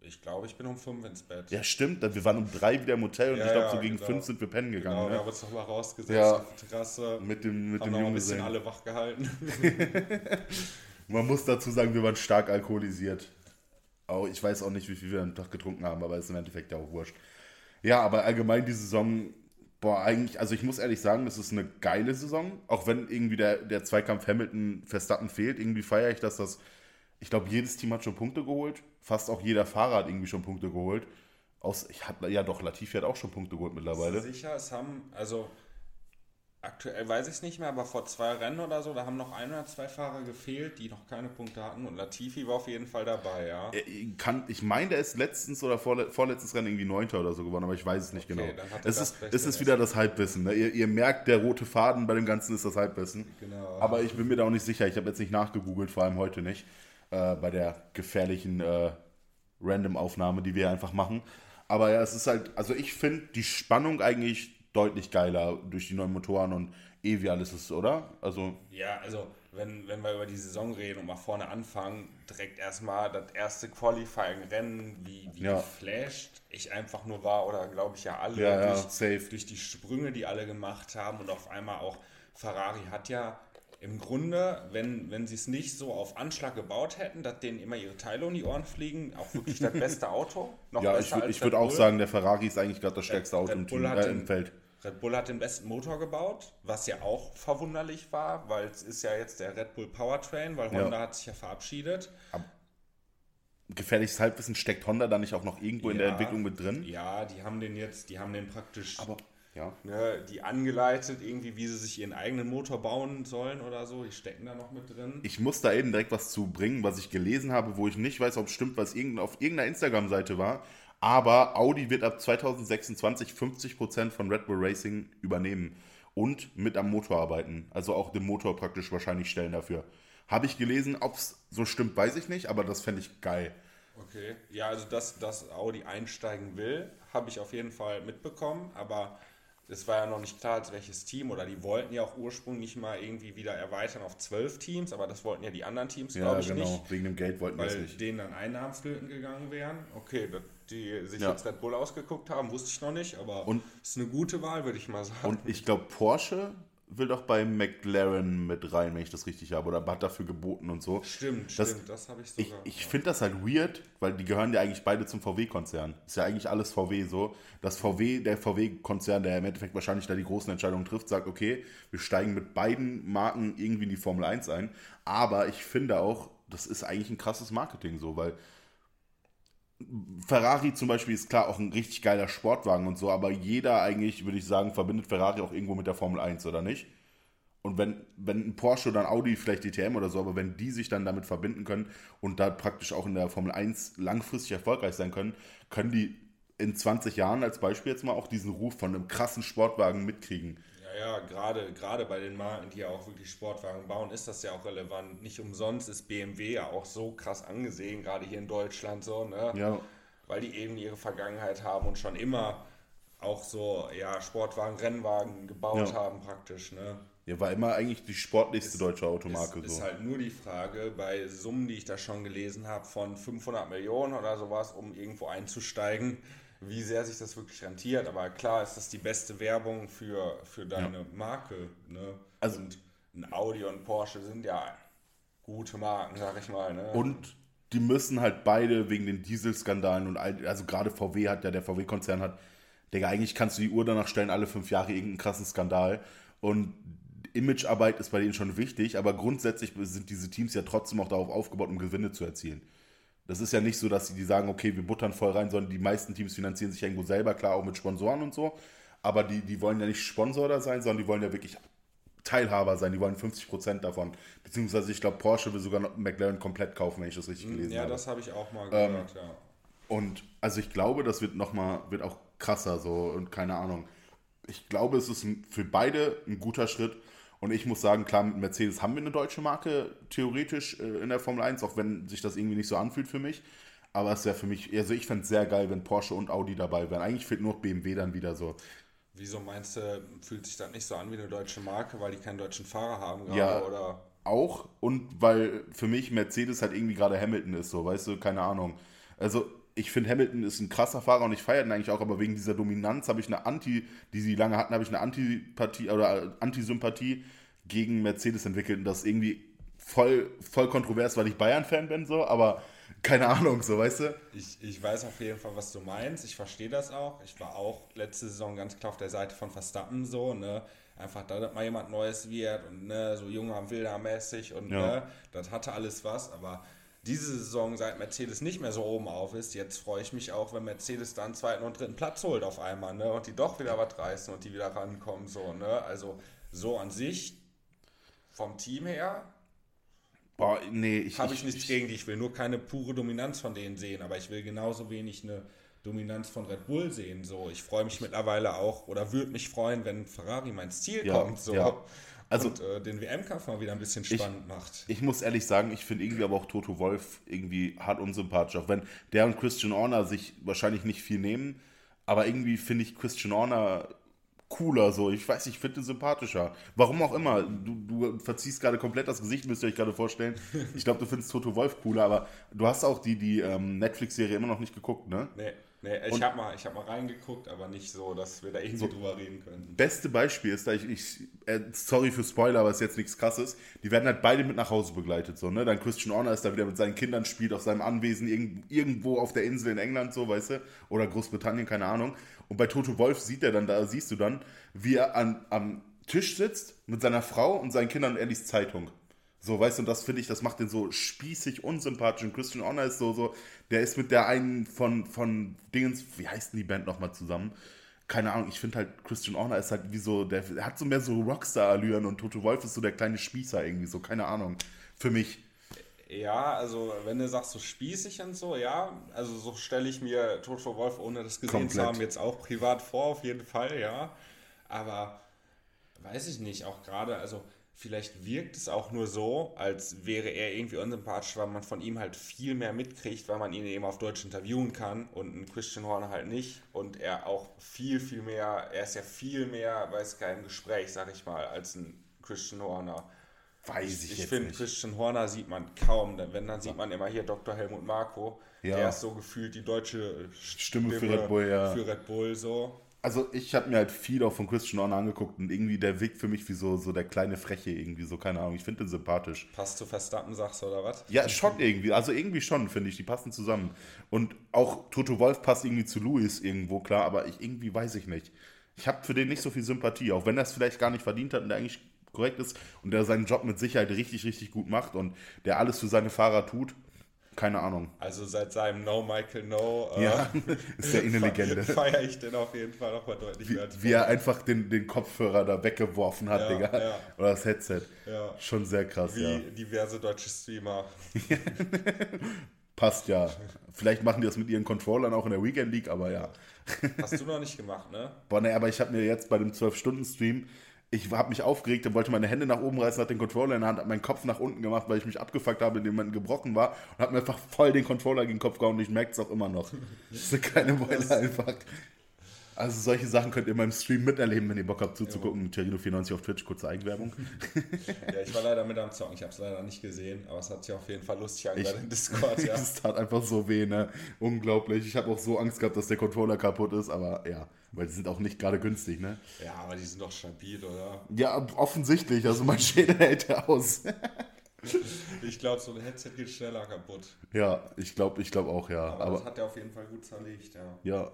[SPEAKER 2] Ich glaube, ich bin um fünf ins Bett.
[SPEAKER 1] Ja, stimmt. Wir waren um drei wieder im Hotel und ja, ich glaube, so gegen genau. fünf sind wir pennen gegangen. Genau,
[SPEAKER 2] ne? wir haben uns nochmal rausgesetzt ja. auf die Terrasse.
[SPEAKER 1] Mit dem, mit
[SPEAKER 2] haben
[SPEAKER 1] dem
[SPEAKER 2] noch ein bisschen alle wach gehalten. [laughs]
[SPEAKER 1] Man muss dazu sagen, wir waren stark alkoholisiert. Auch, ich weiß auch nicht, wie viel wir am Tag getrunken haben, aber ist im Endeffekt ja auch wurscht. Ja, aber allgemein die Saison, boah, eigentlich, also ich muss ehrlich sagen, das ist eine geile Saison. Auch wenn irgendwie der, der Zweikampf Hamilton-Verstappen fehlt, irgendwie feiere ich, dass das ich glaube, jedes Team hat schon Punkte geholt. Fast auch jeder Fahrer hat irgendwie schon Punkte geholt. Aus, ich hab, ja doch, Latifi hat auch schon Punkte geholt mittlerweile.
[SPEAKER 2] Sicher, es haben, also aktuell weiß ich es nicht mehr, aber vor zwei Rennen oder so, da haben noch ein oder zwei Fahrer gefehlt, die noch keine Punkte hatten und Latifi war auf jeden Fall dabei, ja.
[SPEAKER 1] Kann, ich meine, der ist letztens oder vorle vorletztes Rennen irgendwie Neunter oder so geworden, aber ich weiß es nicht okay, genau. Es ist, es ist wieder das Halbwissen. Ne? Ihr, ihr, merkt, der rote Faden bei dem Ganzen ist das Halbwissen. Genau. Aber ich bin mir da auch nicht sicher, ich habe jetzt nicht nachgegoogelt, vor allem heute nicht äh, bei der gefährlichen äh, Random-Aufnahme, die wir einfach machen. Aber ja, es ist halt, also ich finde die Spannung eigentlich deutlich geiler durch die neuen Motoren und eh wie alles ist, oder? Also
[SPEAKER 2] ja, also wenn, wenn wir über die Saison reden und mal vorne anfangen, direkt erstmal das erste Qualifying-Rennen, wie, wie ja. geflasht ich einfach nur war, oder glaube ich ja alle,
[SPEAKER 1] ja,
[SPEAKER 2] durch,
[SPEAKER 1] ja,
[SPEAKER 2] durch die Sprünge, die alle gemacht haben und auf einmal auch Ferrari hat ja im Grunde, wenn, wenn sie es nicht so auf Anschlag gebaut hätten, dass denen immer ihre Teile um die Ohren fliegen, auch wirklich das beste Auto.
[SPEAKER 1] Noch ja, ich, ich würde auch sagen, der Ferrari ist eigentlich gerade das stärkste Auto im, Team, äh, im Feld.
[SPEAKER 2] Red Bull hat den besten Motor gebaut, was ja auch verwunderlich war, weil es ist ja jetzt der Red Bull Powertrain, weil Honda ja. hat sich ja verabschiedet. Aber
[SPEAKER 1] gefährliches Halbwissen steckt Honda da nicht auch noch irgendwo ja, in der Entwicklung mit drin?
[SPEAKER 2] Ja, die haben den jetzt, die haben den praktisch.
[SPEAKER 1] Aber ja.
[SPEAKER 2] Ne, die angeleitet, irgendwie, wie sie sich ihren eigenen Motor bauen sollen oder so. Die stecken da noch mit drin.
[SPEAKER 1] Ich muss da eben direkt was zu bringen, was ich gelesen habe, wo ich nicht weiß, ob es stimmt, was auf irgendeiner Instagram-Seite war. Aber Audi wird ab 2026 50% von Red Bull Racing übernehmen und mit am Motor arbeiten. Also auch den Motor praktisch wahrscheinlich stellen dafür. Habe ich gelesen, ob es so stimmt, weiß ich nicht, aber das fände ich geil.
[SPEAKER 2] Okay, ja, also dass, dass Audi einsteigen will, habe ich auf jeden Fall mitbekommen, aber es war ja noch nicht klar, als welches Team, oder die wollten ja auch ursprünglich mal irgendwie wieder erweitern auf zwölf Teams, aber das wollten ja die anderen Teams, ja, glaube ich, genau. nicht.
[SPEAKER 1] Wegen dem Geld wollten
[SPEAKER 2] wir
[SPEAKER 1] es nicht.
[SPEAKER 2] denen dann Einnahmen flöten gegangen wären. Okay, die sich ja. jetzt Red Bull ausgeguckt haben, wusste ich noch nicht, aber es ist eine gute Wahl, würde ich mal sagen.
[SPEAKER 1] Und ich glaube, Porsche will doch bei McLaren mit rein, wenn ich das richtig habe, oder hat dafür geboten und so.
[SPEAKER 2] Stimmt, das, stimmt, das habe ich sogar.
[SPEAKER 1] Ich, ich finde das halt weird, weil die gehören ja eigentlich beide zum VW-Konzern. Ist ja eigentlich alles VW so. Dass VW, der VW-Konzern, der im Endeffekt wahrscheinlich da die großen Entscheidungen trifft, sagt, okay, wir steigen mit beiden Marken irgendwie in die Formel 1 ein. Aber ich finde auch, das ist eigentlich ein krasses Marketing so, weil Ferrari zum Beispiel ist klar auch ein richtig geiler Sportwagen und so, aber jeder eigentlich, würde ich sagen, verbindet Ferrari auch irgendwo mit der Formel 1, oder nicht? Und wenn, wenn ein Porsche oder ein Audi, vielleicht DTM oder so, aber wenn die sich dann damit verbinden können und da praktisch auch in der Formel 1 langfristig erfolgreich sein können, können die in 20 Jahren als Beispiel jetzt mal auch diesen Ruf von einem krassen Sportwagen mitkriegen.
[SPEAKER 2] Ja, gerade, gerade bei den Marken, die ja auch wirklich Sportwagen bauen, ist das ja auch relevant. Nicht umsonst ist BMW ja auch so krass angesehen, gerade hier in Deutschland so, ne?
[SPEAKER 1] Ja.
[SPEAKER 2] Weil die eben ihre Vergangenheit haben und schon immer auch so, ja, Sportwagen, Rennwagen gebaut ja. haben praktisch, ne?
[SPEAKER 1] Ja, war immer eigentlich die sportlichste ist, deutsche Automarke.
[SPEAKER 2] Ist, so. ist halt nur die Frage, bei Summen, die ich da schon gelesen habe, von 500 Millionen oder sowas, um irgendwo einzusteigen, wie sehr sich das wirklich rentiert. Aber klar ist das die beste Werbung für, für deine ja. Marke. Ne? Also, und ein Audi und Porsche sind ja gute Marken, sag ich mal. Ne?
[SPEAKER 1] Und die müssen halt beide wegen den Dieselskandalen und all, also gerade VW hat ja, der VW-Konzern hat, Digga, eigentlich kannst du die Uhr danach stellen, alle fünf Jahre irgendeinen krassen Skandal. Und Imagearbeit ist bei denen schon wichtig, aber grundsätzlich sind diese Teams ja trotzdem auch darauf aufgebaut, um Gewinne zu erzielen. Das ist ja nicht so, dass sie die sagen, okay, wir buttern voll rein, sondern die meisten Teams finanzieren sich irgendwo selber, klar auch mit Sponsoren und so. Aber die, die wollen ja nicht Sponsor da sein, sondern die wollen ja wirklich Teilhaber sein. Die wollen 50% davon. Beziehungsweise, ich glaube, Porsche will sogar noch McLaren komplett kaufen, wenn ich das richtig hm, gelesen
[SPEAKER 2] ja,
[SPEAKER 1] habe.
[SPEAKER 2] Ja, das habe ich auch mal gehört, ähm, ja.
[SPEAKER 1] Und also ich glaube, das wird noch mal, wird auch krasser so und keine Ahnung. Ich glaube, es ist für beide ein guter Schritt. Und ich muss sagen, klar, mit Mercedes haben wir eine deutsche Marke theoretisch äh, in der Formel 1, auch wenn sich das irgendwie nicht so anfühlt für mich. Aber es wäre für mich, also ich fände es sehr geil, wenn Porsche und Audi dabei wären. Eigentlich fehlt nur BMW dann wieder so.
[SPEAKER 2] Wieso meinst du, fühlt sich das nicht so an wie eine deutsche Marke, weil die keinen deutschen Fahrer haben
[SPEAKER 1] gerade, ja, oder? Auch und weil für mich Mercedes halt irgendwie gerade Hamilton ist, so, weißt du, keine Ahnung. Also ich finde Hamilton ist ein krasser Fahrer und ich feiere ihn eigentlich auch, aber wegen dieser Dominanz habe ich eine Anti, die sie lange hatten, habe ich eine Antipathie oder Antisympathie gegen Mercedes entwickelt und das irgendwie voll, voll kontrovers, weil ich Bayern-Fan bin, so, aber keine Ahnung, so, weißt du?
[SPEAKER 2] Ich, ich weiß auf jeden Fall, was du meinst. Ich verstehe das auch. Ich war auch letzte Saison ganz klar auf der Seite von Verstappen so, ne? Einfach, da mal jemand Neues wird und ne, so junger, wilder mäßig und ja. ne, das hatte alles was, aber diese Saison, seit Mercedes nicht mehr so oben auf ist, jetzt freue ich mich auch, wenn Mercedes dann zweiten und dritten Platz holt auf einmal, ne? Und die doch wieder was reißen und die wieder rankommen, so, ne? Also so an sich, vom Team her,
[SPEAKER 1] Boah, nee,
[SPEAKER 2] ich. Habe ich, nichts ich, gegen die. Ich will nur keine pure Dominanz von denen sehen, aber ich will genauso wenig eine Dominanz von Red Bull sehen. So, ich freue mich mittlerweile auch oder würde mich freuen, wenn Ferrari mein Ziel ja, kommt. So. Ja. Also, und äh, den WM-Kampf mal wieder ein bisschen spannend
[SPEAKER 1] ich,
[SPEAKER 2] macht.
[SPEAKER 1] Ich muss ehrlich sagen, ich finde irgendwie aber auch Toto Wolf irgendwie hart unsympathisch. Auch wenn der und Christian Horner sich wahrscheinlich nicht viel nehmen, aber irgendwie finde ich Christian Horner cooler, so. Ich weiß, ich finde sympathischer. Warum auch immer. Du, du verziehst gerade komplett das Gesicht, müsst ihr euch gerade vorstellen. Ich glaube, du findest Toto Wolf cooler, aber du hast auch die, die ähm, Netflix-Serie immer noch nicht geguckt, ne?
[SPEAKER 2] Nee. Nee, ich habe mal, hab mal reingeguckt, aber nicht so, dass wir da irgendwie so, drüber reden können.
[SPEAKER 1] Beste Beispiel ist, da ich, ich äh, sorry für Spoiler, aber es ist jetzt nichts krasses, die werden halt beide mit nach Hause begleitet, so, ne? Dann Christian Horner ist da wieder mit seinen Kindern, spielt auf seinem Anwesen irgend, irgendwo auf der Insel in England, so, weißt du? Oder Großbritannien, keine Ahnung. Und bei Toto Wolf sieht er dann, da siehst du dann, wie er an, am Tisch sitzt mit seiner Frau und seinen Kindern und liest Zeitung. So, weißt du, und das finde ich, das macht den so spießig, unsympathisch. Und Christian Honor ist so, so, der ist mit der einen von, von Dingens, wie heißt denn die Band nochmal zusammen? Keine Ahnung, ich finde halt, Christian Horner ist halt wie so, der, der hat so mehr so Rockstar-Allüren und Toto Wolf ist so der kleine Spießer irgendwie, so, keine Ahnung. Für mich.
[SPEAKER 2] Ja, also wenn du sagst so spießig und so, ja, also so stelle ich mir Toto Wolf, ohne das gesehen Komplett. zu haben, jetzt auch privat vor, auf jeden Fall, ja. Aber weiß ich nicht, auch gerade, also vielleicht wirkt es auch nur so, als wäre er irgendwie unsympathisch, weil man von ihm halt viel mehr mitkriegt, weil man ihn eben auf Deutsch interviewen kann und ein Christian Horner halt nicht. Und er auch viel, viel mehr, er ist ja viel mehr, weiß kein Gespräch, sag ich mal, als ein Christian Horner. Weiß ich, ich, ich finde, Christian Horner sieht man kaum, denn wenn, dann sieht man immer hier Dr. Helmut Marko. Ja. Der ist so gefühlt die deutsche Stimme, Stimme für Red Bull, ja. Für Red Bull so.
[SPEAKER 1] Also ich habe mir halt viel auch von Christian Horner angeguckt und irgendwie der wirkt für mich wie so, so der kleine Freche irgendwie, so keine Ahnung. Ich finde den sympathisch.
[SPEAKER 2] Passt zu Verstappen, sagst du, oder was?
[SPEAKER 1] Ja, schon irgendwie. Also irgendwie schon, finde ich. Die passen zusammen. Und auch Toto Wolf passt irgendwie zu Louis irgendwo, klar, aber ich irgendwie weiß ich nicht. Ich habe für den nicht so viel Sympathie, auch wenn er es vielleicht gar nicht verdient hat und der eigentlich korrekt ist und der seinen Job mit Sicherheit richtig, richtig gut macht und der alles für seine Fahrer tut. Keine Ahnung.
[SPEAKER 2] Also seit seinem No Michael No
[SPEAKER 1] äh, ja, [laughs] ist ja eh eine Legende.
[SPEAKER 2] Feiere ich den auf jeden Fall nochmal deutlich
[SPEAKER 1] wie, Wie er einfach den, den Kopfhörer da weggeworfen hat, ja, Digga. Ja. Oder das Headset. Ja. Schon sehr krass,
[SPEAKER 2] wie ja. diverse deutsche Streamer. [laughs]
[SPEAKER 1] Passt ja. Vielleicht machen die das mit ihren Controllern auch in der Weekend League, aber ja.
[SPEAKER 2] Hast du noch nicht gemacht, ne?
[SPEAKER 1] Boah, ne, aber ich habe mir jetzt bei dem 12-Stunden-Stream ich habe mich aufgeregt und wollte meine Hände nach oben reißen, hat den Controller in der Hand, hat meinen Kopf nach unten gemacht, weil ich mich abgefuckt habe, indem man gebrochen war und habe mir einfach voll den Controller gegen den Kopf gehauen und ich merke es auch immer noch. Das ist eine kleine Beule einfach. Also solche Sachen könnt ihr in meinem Stream miterleben, wenn ihr Bock habt zuzugucken. Terino94 auf Twitch, kurze Eigenwerbung. [laughs]
[SPEAKER 2] ja, ich war leider mit am Zocken, ich habe es leider nicht gesehen, aber es hat sich auf jeden Fall lustig angehört im Discord, ja. [laughs]
[SPEAKER 1] Es tat einfach so weh, ne? Unglaublich. Ich habe auch so Angst gehabt, dass der Controller kaputt ist, aber ja, weil die sind auch nicht gerade günstig, ne?
[SPEAKER 2] Ja, aber die sind doch stabil, oder?
[SPEAKER 1] Ja, offensichtlich, also mein Schädel hält er aus. [laughs]
[SPEAKER 2] ich glaube, so ein Headset geht schneller kaputt.
[SPEAKER 1] Ja, ich glaube ich glaub auch, ja.
[SPEAKER 2] Aber, aber das hat er auf jeden Fall gut zerlegt, ja.
[SPEAKER 1] Ja,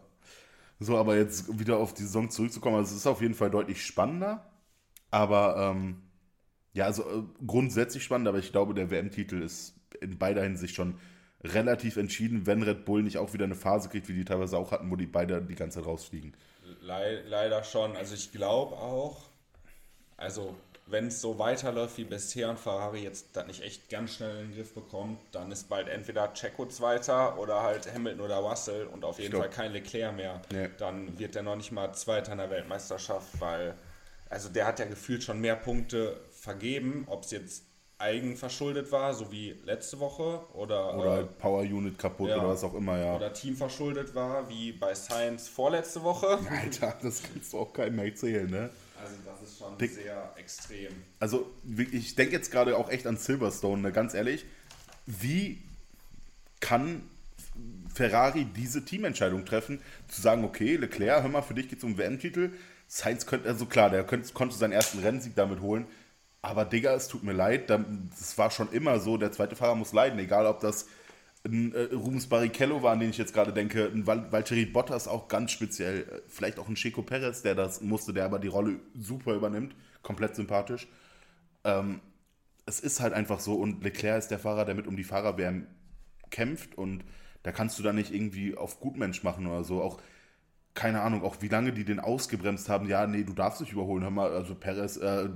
[SPEAKER 1] so, aber jetzt wieder auf die Saison zurückzukommen, also es ist auf jeden Fall deutlich spannender. Aber ähm, ja, also äh, grundsätzlich spannend, aber ich glaube, der WM-Titel ist in beider Hinsicht schon relativ entschieden, wenn Red Bull nicht auch wieder eine Phase kriegt, wie die teilweise auch hatten, wo die beide die ganze Zeit rausfliegen.
[SPEAKER 2] Le leider schon. Also ich glaube auch, also wenn es so weiterläuft wie bisher und Ferrari jetzt das nicht echt ganz schnell in den Griff bekommt, dann ist bald entweder Checo Zweiter oder halt Hamilton oder Russell und auf jeden Fall kein Leclerc mehr. Nee. Dann wird er noch nicht mal Zweiter in der Weltmeisterschaft, weil also der hat ja gefühlt schon mehr Punkte vergeben, ob es jetzt eigenverschuldet war, so wie letzte Woche oder
[SPEAKER 1] oder halt Power Unit kaputt ja, oder was auch immer, ja.
[SPEAKER 2] Oder Team verschuldet war, wie bei Science vorletzte Woche. [laughs]
[SPEAKER 1] Alter, das kannst du auch keinem mehr erzählen, ne?
[SPEAKER 2] Also das ist schon Dick. sehr extrem.
[SPEAKER 1] Also ich denke jetzt gerade auch echt an Silverstone, ne? ganz ehrlich. Wie kann Ferrari diese Teamentscheidung treffen, zu sagen, okay, Leclerc, hör mal, für dich geht es um WM-Titel. Sainz könnte, also klar, der könnte, konnte seinen ersten Rennsieg damit holen. Aber Digga, es tut mir leid, das war schon immer so, der zweite Fahrer muss leiden, egal ob das ein äh, Rubens Barrichello war, an den ich jetzt gerade denke, ein Val Valtteri Bottas auch ganz speziell, äh, vielleicht auch ein Checo Perez, der das musste, der aber die Rolle super übernimmt, komplett sympathisch. Ähm, es ist halt einfach so und Leclerc ist der Fahrer, der mit um die Fahrerwärme kämpft und da kannst du da nicht irgendwie auf Gutmensch machen oder so. Auch, keine Ahnung, auch wie lange die den ausgebremst haben. Ja, nee, du darfst dich überholen. Hör mal, also Perez, äh,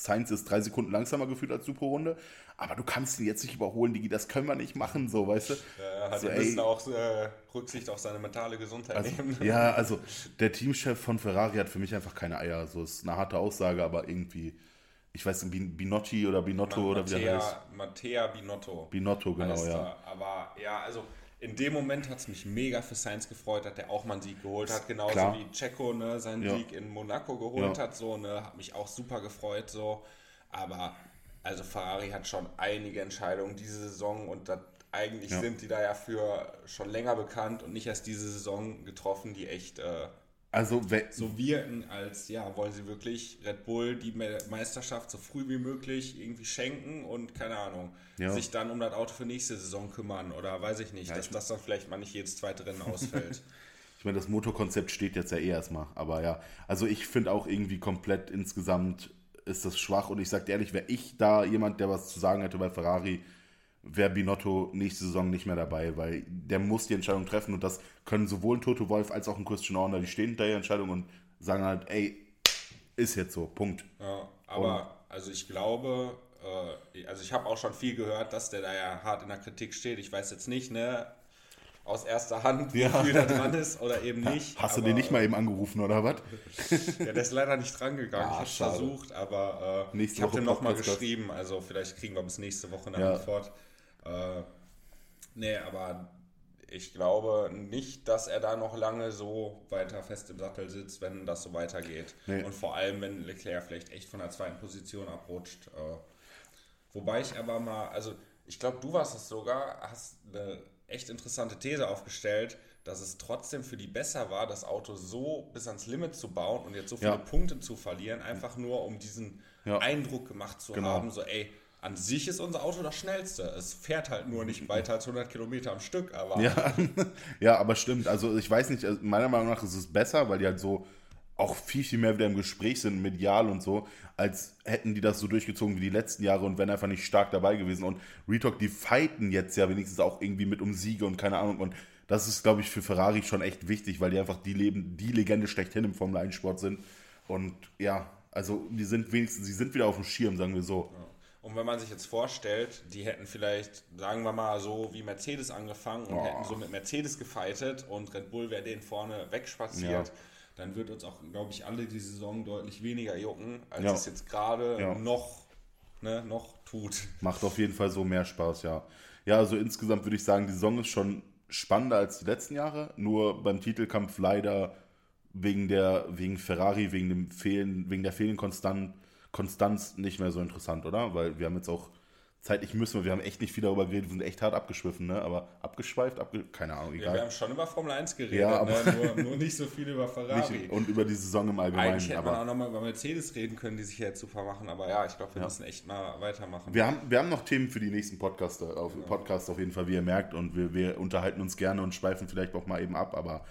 [SPEAKER 1] Sainz ist drei Sekunden langsamer gefühlt als du pro Runde aber du kannst ihn jetzt nicht überholen, Digi, das können wir nicht machen, so, weißt du?
[SPEAKER 2] Ja, hat so, ein auch äh, Rücksicht auf seine mentale Gesundheit
[SPEAKER 1] also,
[SPEAKER 2] nehmen.
[SPEAKER 1] Ja, also der Teamchef von Ferrari hat für mich einfach keine Eier. So ist eine harte Aussage, aber irgendwie, ich weiß nicht, Binotti oder Binotto Man, oder wie der heißt.
[SPEAKER 2] Mattea Binotto.
[SPEAKER 1] Binotto, genau, ja.
[SPEAKER 2] Aber ja, also in dem Moment hat es mich mega für Sainz gefreut, dass der auch mal einen Sieg geholt hat, genauso Klar. wie Checo ne, seinen ja. Sieg in Monaco geholt ja. hat, so, ne, hat mich auch super gefreut, so. Aber also Ferrari hat schon einige Entscheidungen diese Saison und das, eigentlich ja. sind die da ja für schon länger bekannt und nicht erst diese Saison getroffen, die echt äh,
[SPEAKER 1] also,
[SPEAKER 2] so wirken, als ja, wollen sie wirklich Red Bull die Meisterschaft so früh wie möglich irgendwie schenken und keine Ahnung, ja. sich dann um das Auto für nächste Saison kümmern oder weiß ich nicht, ja, dass ich das dann vielleicht mal nicht jedes zweite Rennen ausfällt. [laughs]
[SPEAKER 1] ich meine, das Motorkonzept steht jetzt ja eh erstmal, aber ja, also ich finde auch irgendwie komplett insgesamt ist das schwach. Und ich sage ehrlich, wäre ich da jemand, der was zu sagen hätte bei Ferrari, wäre Binotto nächste Saison nicht mehr dabei, weil der muss die Entscheidung treffen und das können sowohl ein Toto Wolf als auch ein Christian Horner, die stehen hinter der Entscheidung und sagen halt, ey, ist jetzt so, Punkt.
[SPEAKER 2] Ja, aber und, also ich glaube, äh, also ich habe auch schon viel gehört, dass der da ja hart in der Kritik steht. Ich weiß jetzt nicht, ne, aus erster Hand, wie ja. viel da dran ist oder eben [laughs] nicht.
[SPEAKER 1] Hast aber, du den nicht mal eben angerufen oder was? [laughs]
[SPEAKER 2] ja, der ist leider nicht dran gegangen. Ja, ich habe versucht, aber äh, ich habe dem nochmal geschrieben. Also vielleicht kriegen wir bis nächste Woche eine ja. Antwort. Äh, nee, aber ich glaube nicht, dass er da noch lange so weiter fest im Sattel sitzt, wenn das so weitergeht. Nee. Und vor allem, wenn Leclerc vielleicht echt von der zweiten Position abrutscht. Äh, wobei ich aber mal, also ich glaube, du warst es sogar, hast eine echt interessante These aufgestellt, dass es trotzdem für die besser war, das Auto so bis ans Limit zu bauen und jetzt so viele ja. Punkte zu verlieren, einfach nur um diesen ja. Eindruck gemacht zu genau. haben, so ey, an sich ist unser Auto das schnellste. Es fährt halt nur nicht weiter als 100 Kilometer am Stück, aber...
[SPEAKER 1] Ja, [laughs] ja aber stimmt. Also ich weiß nicht, also meiner Meinung nach ist es besser, weil die halt so auch viel, viel mehr wieder im Gespräch sind, medial und so, als hätten die das so durchgezogen wie die letzten Jahre und wären einfach nicht stark dabei gewesen. Und Retalk, die fighten jetzt ja wenigstens auch irgendwie mit um Siege und keine Ahnung. Und das ist, glaube ich, für Ferrari schon echt wichtig, weil die einfach die Leben, die Legende schlechthin im Formel 1 Sport sind. Und ja, also die sind wenigstens, sie sind wieder auf dem Schirm, sagen wir so. Ja.
[SPEAKER 2] Und wenn man sich jetzt vorstellt, die hätten vielleicht, sagen wir mal, so wie Mercedes angefangen und oh. hätten so mit Mercedes gefightet und Red Bull wäre denen vorne wegspaziert. Ja dann wird uns auch, glaube ich, alle die Saison deutlich weniger jucken, als ja. es jetzt gerade ja. noch, ne, noch tut.
[SPEAKER 1] Macht auf jeden Fall so mehr Spaß, ja. Ja, also insgesamt würde ich sagen, die Saison ist schon spannender als die letzten Jahre, nur beim Titelkampf leider wegen der, wegen Ferrari, wegen dem Fehlen, wegen der fehlenden Konstan Konstanz nicht mehr so interessant, oder? Weil wir haben jetzt auch zeitlich müssen wir, wir haben echt nicht viel darüber geredet, wir sind echt hart abgeschwiffen, ne? Aber abgeschweift, abge keine Ahnung,
[SPEAKER 2] Ja,
[SPEAKER 1] egal.
[SPEAKER 2] wir haben schon über Formel 1 geredet,
[SPEAKER 1] Ja, aber-
[SPEAKER 2] ne? nur, nur nicht so viel über Ferrari.
[SPEAKER 1] nicht, und über die Saison im Allgemeinen.
[SPEAKER 2] Eigentlich hätte man
[SPEAKER 1] aber
[SPEAKER 2] auch nochmal über Mercedes reden können, die sich ja jetzt super machen, aber ja, ich glaube, wir müssen echt mal weitermachen.
[SPEAKER 1] wir haben, wir haben noch Themen für die nächsten Podcaster, auf, Podcasts auf jeden Fall, wie ihr merkt. Und wir, wir unterhalten uns gerne und schweifen vielleicht auch mal eben ab. Aber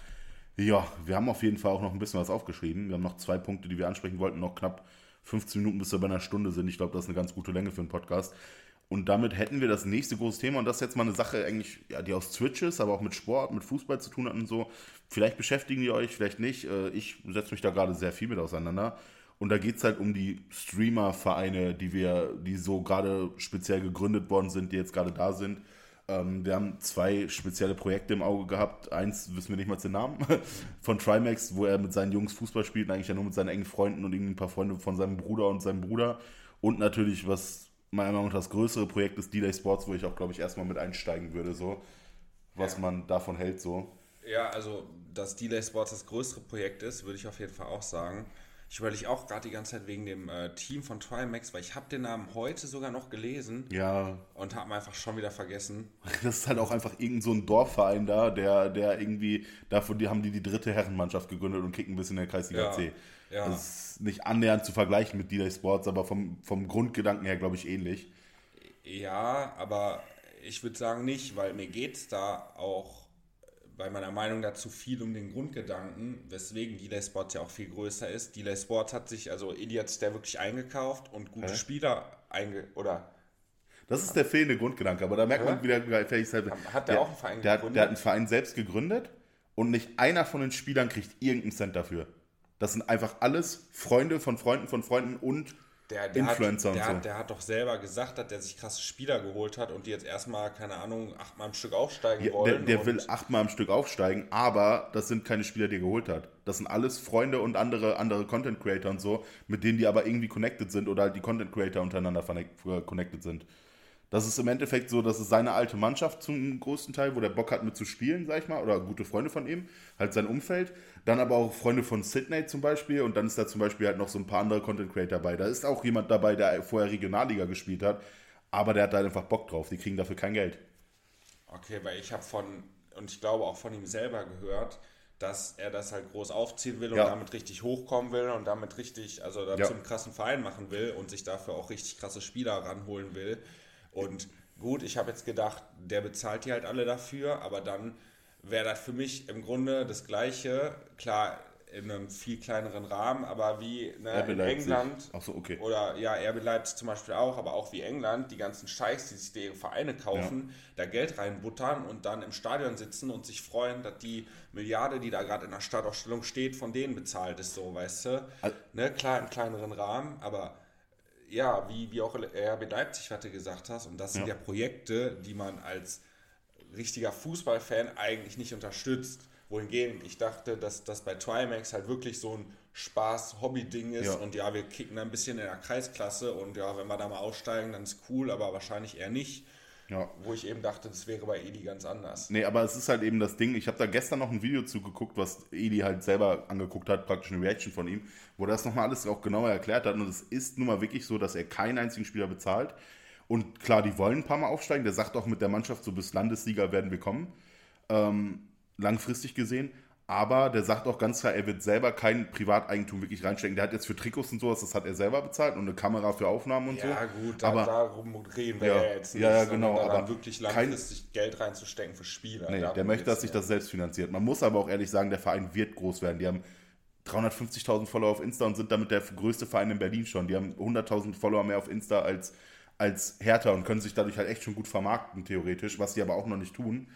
[SPEAKER 1] ja, wir haben auf jeden Fall auch noch ein bisschen was aufgeschrieben. Wir haben noch zwei Punkte, die wir ansprechen wollten. Noch knapp 15 Minuten, bis wir bei einer Stunde sind. Ich glaube, das ist eine ganz gute Länge für einen Podcast. Und damit hätten wir das nächste große Thema. Und das ist jetzt mal eine Sache, eigentlich, ja, die aus Twitch ist, aber auch mit Sport, mit Fußball zu tun hat und so. Vielleicht beschäftigen die euch, vielleicht nicht. Äh, Ich setze mich da gerade sehr viel mit auseinander. Und da geht es halt um die Streamer-Vereine, die wir, die so gerade speziell gegründet worden sind, die jetzt gerade da sind. Ähm, wir haben zwei spezielle Projekte im Auge gehabt. Eins wissen wir nicht mal den Namen [laughs] von Trimax, wo er mit seinen Jungs Fußball spielt, eigentlich ja nur mit seinen engen Freunden und irgendwie ein paar Freunde von seinem Bruder und seinem Bruder. Und natürlich, was meiner Meinung nach das größere Projekt ist, Delay Sports, wo ich auch, glaube ich, erstmal mit einsteigen würde, so. Was
[SPEAKER 2] Ja.
[SPEAKER 1] man davon hält, so.
[SPEAKER 2] Ja, also, dass Delay Sports das größere Projekt ist, würde ich auf jeden Fall auch sagen. Ich überlege auch gerade die ganze Zeit wegen dem äh, Team von Trimax, weil ich habe den Namen heute sogar noch gelesen
[SPEAKER 1] Ja,
[SPEAKER 2] und habe ihn einfach schon wieder vergessen. [laughs]
[SPEAKER 1] Das ist halt auch einfach irgend so ein Dorfverein da, der, der irgendwie, davon die haben die die dritte Herrenmannschaft gegründet und kicken bis in der Kreisliga
[SPEAKER 2] Ja,
[SPEAKER 1] C.
[SPEAKER 2] ja.
[SPEAKER 1] Das ist nicht annähernd zu vergleichen mit Delay Sports, aber vom, vom Grundgedanken her, glaube ich, ähnlich.
[SPEAKER 2] Ja, aber ich würde sagen nicht, weil mir geht es da auch bei meiner Meinung dazu viel um den Grundgedanken, weswegen Delay Sports ja auch viel größer ist. Delay Sports hat sich, also Eli hat da wirklich eingekauft und gute
[SPEAKER 1] Hä?
[SPEAKER 2] Spieler einge... oder
[SPEAKER 1] Das ist der fehlende Grundgedanke, aber da merkt man wieder, vielleicht halt,
[SPEAKER 2] Hat der auch einen Verein
[SPEAKER 1] der,
[SPEAKER 2] gegründet?
[SPEAKER 1] der hat einen Verein selbst gegründet und nicht einer von den Spielern kriegt irgendeinen Cent dafür. Das sind einfach alles Freunde von Freunden von Freunden und
[SPEAKER 2] Der, der,
[SPEAKER 1] Influencer
[SPEAKER 2] hat, der,
[SPEAKER 1] und so.
[SPEAKER 2] hat, der hat doch selber gesagt, dass der sich krasse Spieler geholt hat und die jetzt erstmal, keine Ahnung, achtmal am Stück aufsteigen
[SPEAKER 1] Ja,
[SPEAKER 2] wollen.
[SPEAKER 1] der, der will achtmal am Stück aufsteigen, aber das sind keine Spieler, die er geholt hat. Das sind alles Freunde und andere, andere Content Creator und so, mit denen die aber irgendwie connected sind oder halt die Content Creator untereinander connect- connected sind. Das ist im Endeffekt so, dass es seine alte Mannschaft zum größten Teil, wo der Bock hat mitzuspielen, sag ich mal, oder gute Freunde von ihm, halt sein Umfeld. Dann aber auch Freunde von Sydney zum Beispiel und dann ist da zum Beispiel halt noch so ein paar andere Content Creator dabei. Da ist auch jemand dabei, der vorher Regionalliga gespielt hat, aber der hat da einfach Bock drauf. Die kriegen dafür kein Geld.
[SPEAKER 2] Okay, weil ich habe von, und ich glaube auch von ihm selber gehört, dass er das halt groß aufziehen will und
[SPEAKER 1] Ja.
[SPEAKER 2] damit richtig hochkommen will und damit richtig, also dazu
[SPEAKER 1] Ja.
[SPEAKER 2] einen krassen Verein machen will und sich dafür auch richtig krasse Spieler ranholen will. Und gut, ich habe jetzt gedacht, der bezahlt die halt alle dafür, aber dann wäre das für mich im Grunde das Gleiche, klar in einem viel kleineren Rahmen, aber wie ne, in. England
[SPEAKER 1] so, okay.
[SPEAKER 2] oder ja, RB Leipzig zum Beispiel auch, aber auch wie England, die ganzen Scheichs, die sich ihre Vereine kaufen, da Geld reinbuttern und dann im Stadion sitzen und sich freuen, dass die Milliarde, die da gerade in der Startausstellung steht, von denen bezahlt ist, so, weißt du?
[SPEAKER 1] Al-
[SPEAKER 2] ne, klar, im kleineren Rahmen, aber ja, wie, wie auch RB Leipzig, du gesagt hast, und das sind
[SPEAKER 1] Ja.
[SPEAKER 2] ja Projekte, die man als richtiger Fußballfan eigentlich nicht unterstützt. Wohingegen ich dachte, dass das bei Trimax halt wirklich so ein Spaß-Hobby-Ding ist
[SPEAKER 1] Ja.
[SPEAKER 2] und ja, wir kicken da ein bisschen in der Kreisklasse und ja, wenn wir da mal aussteigen, dann ist cool, aber wahrscheinlich eher nicht.
[SPEAKER 1] Ja.
[SPEAKER 2] Wo ich eben dachte, das wäre bei Edi ganz anders.
[SPEAKER 1] Nee, aber es ist halt eben das Ding, ich habe da gestern noch ein Video zugeguckt, was Edi halt selber angeguckt hat, praktisch eine Reaction von ihm, wo er das nochmal alles auch genauer erklärt hat. Und es ist nun mal wirklich so, dass er keinen einzigen Spieler bezahlt. Und klar, die wollen ein paar Mal aufsteigen. Der sagt auch mit der Mannschaft, so bis Landessieger werden wir kommen. Ähm, langfristig gesehen. Aber der sagt auch ganz klar, er wird selber kein Privateigentum wirklich reinstecken. Der hat jetzt für Trikots und sowas, das hat er selber bezahlt und eine Kamera für Aufnahmen und so.
[SPEAKER 2] Ja, gut,
[SPEAKER 1] aber
[SPEAKER 2] darum reden wir
[SPEAKER 1] Ja,
[SPEAKER 2] ja, jetzt nicht,
[SPEAKER 1] ja, ja, genau,
[SPEAKER 2] da
[SPEAKER 1] aber
[SPEAKER 2] wirklich
[SPEAKER 1] kein-
[SPEAKER 2] langfristig Geld reinzustecken für Spieler.
[SPEAKER 1] Nee, der möchte, dass sich das selbst finanziert. Man muss aber auch ehrlich sagen, der Verein wird groß werden. Die haben 350.000 Follower auf Insta und sind damit der größte Verein in Berlin schon. Die haben 100.000 Follower mehr auf Insta als, als Hertha und können sich dadurch halt echt schon gut vermarkten, theoretisch, was die aber auch noch nicht tun.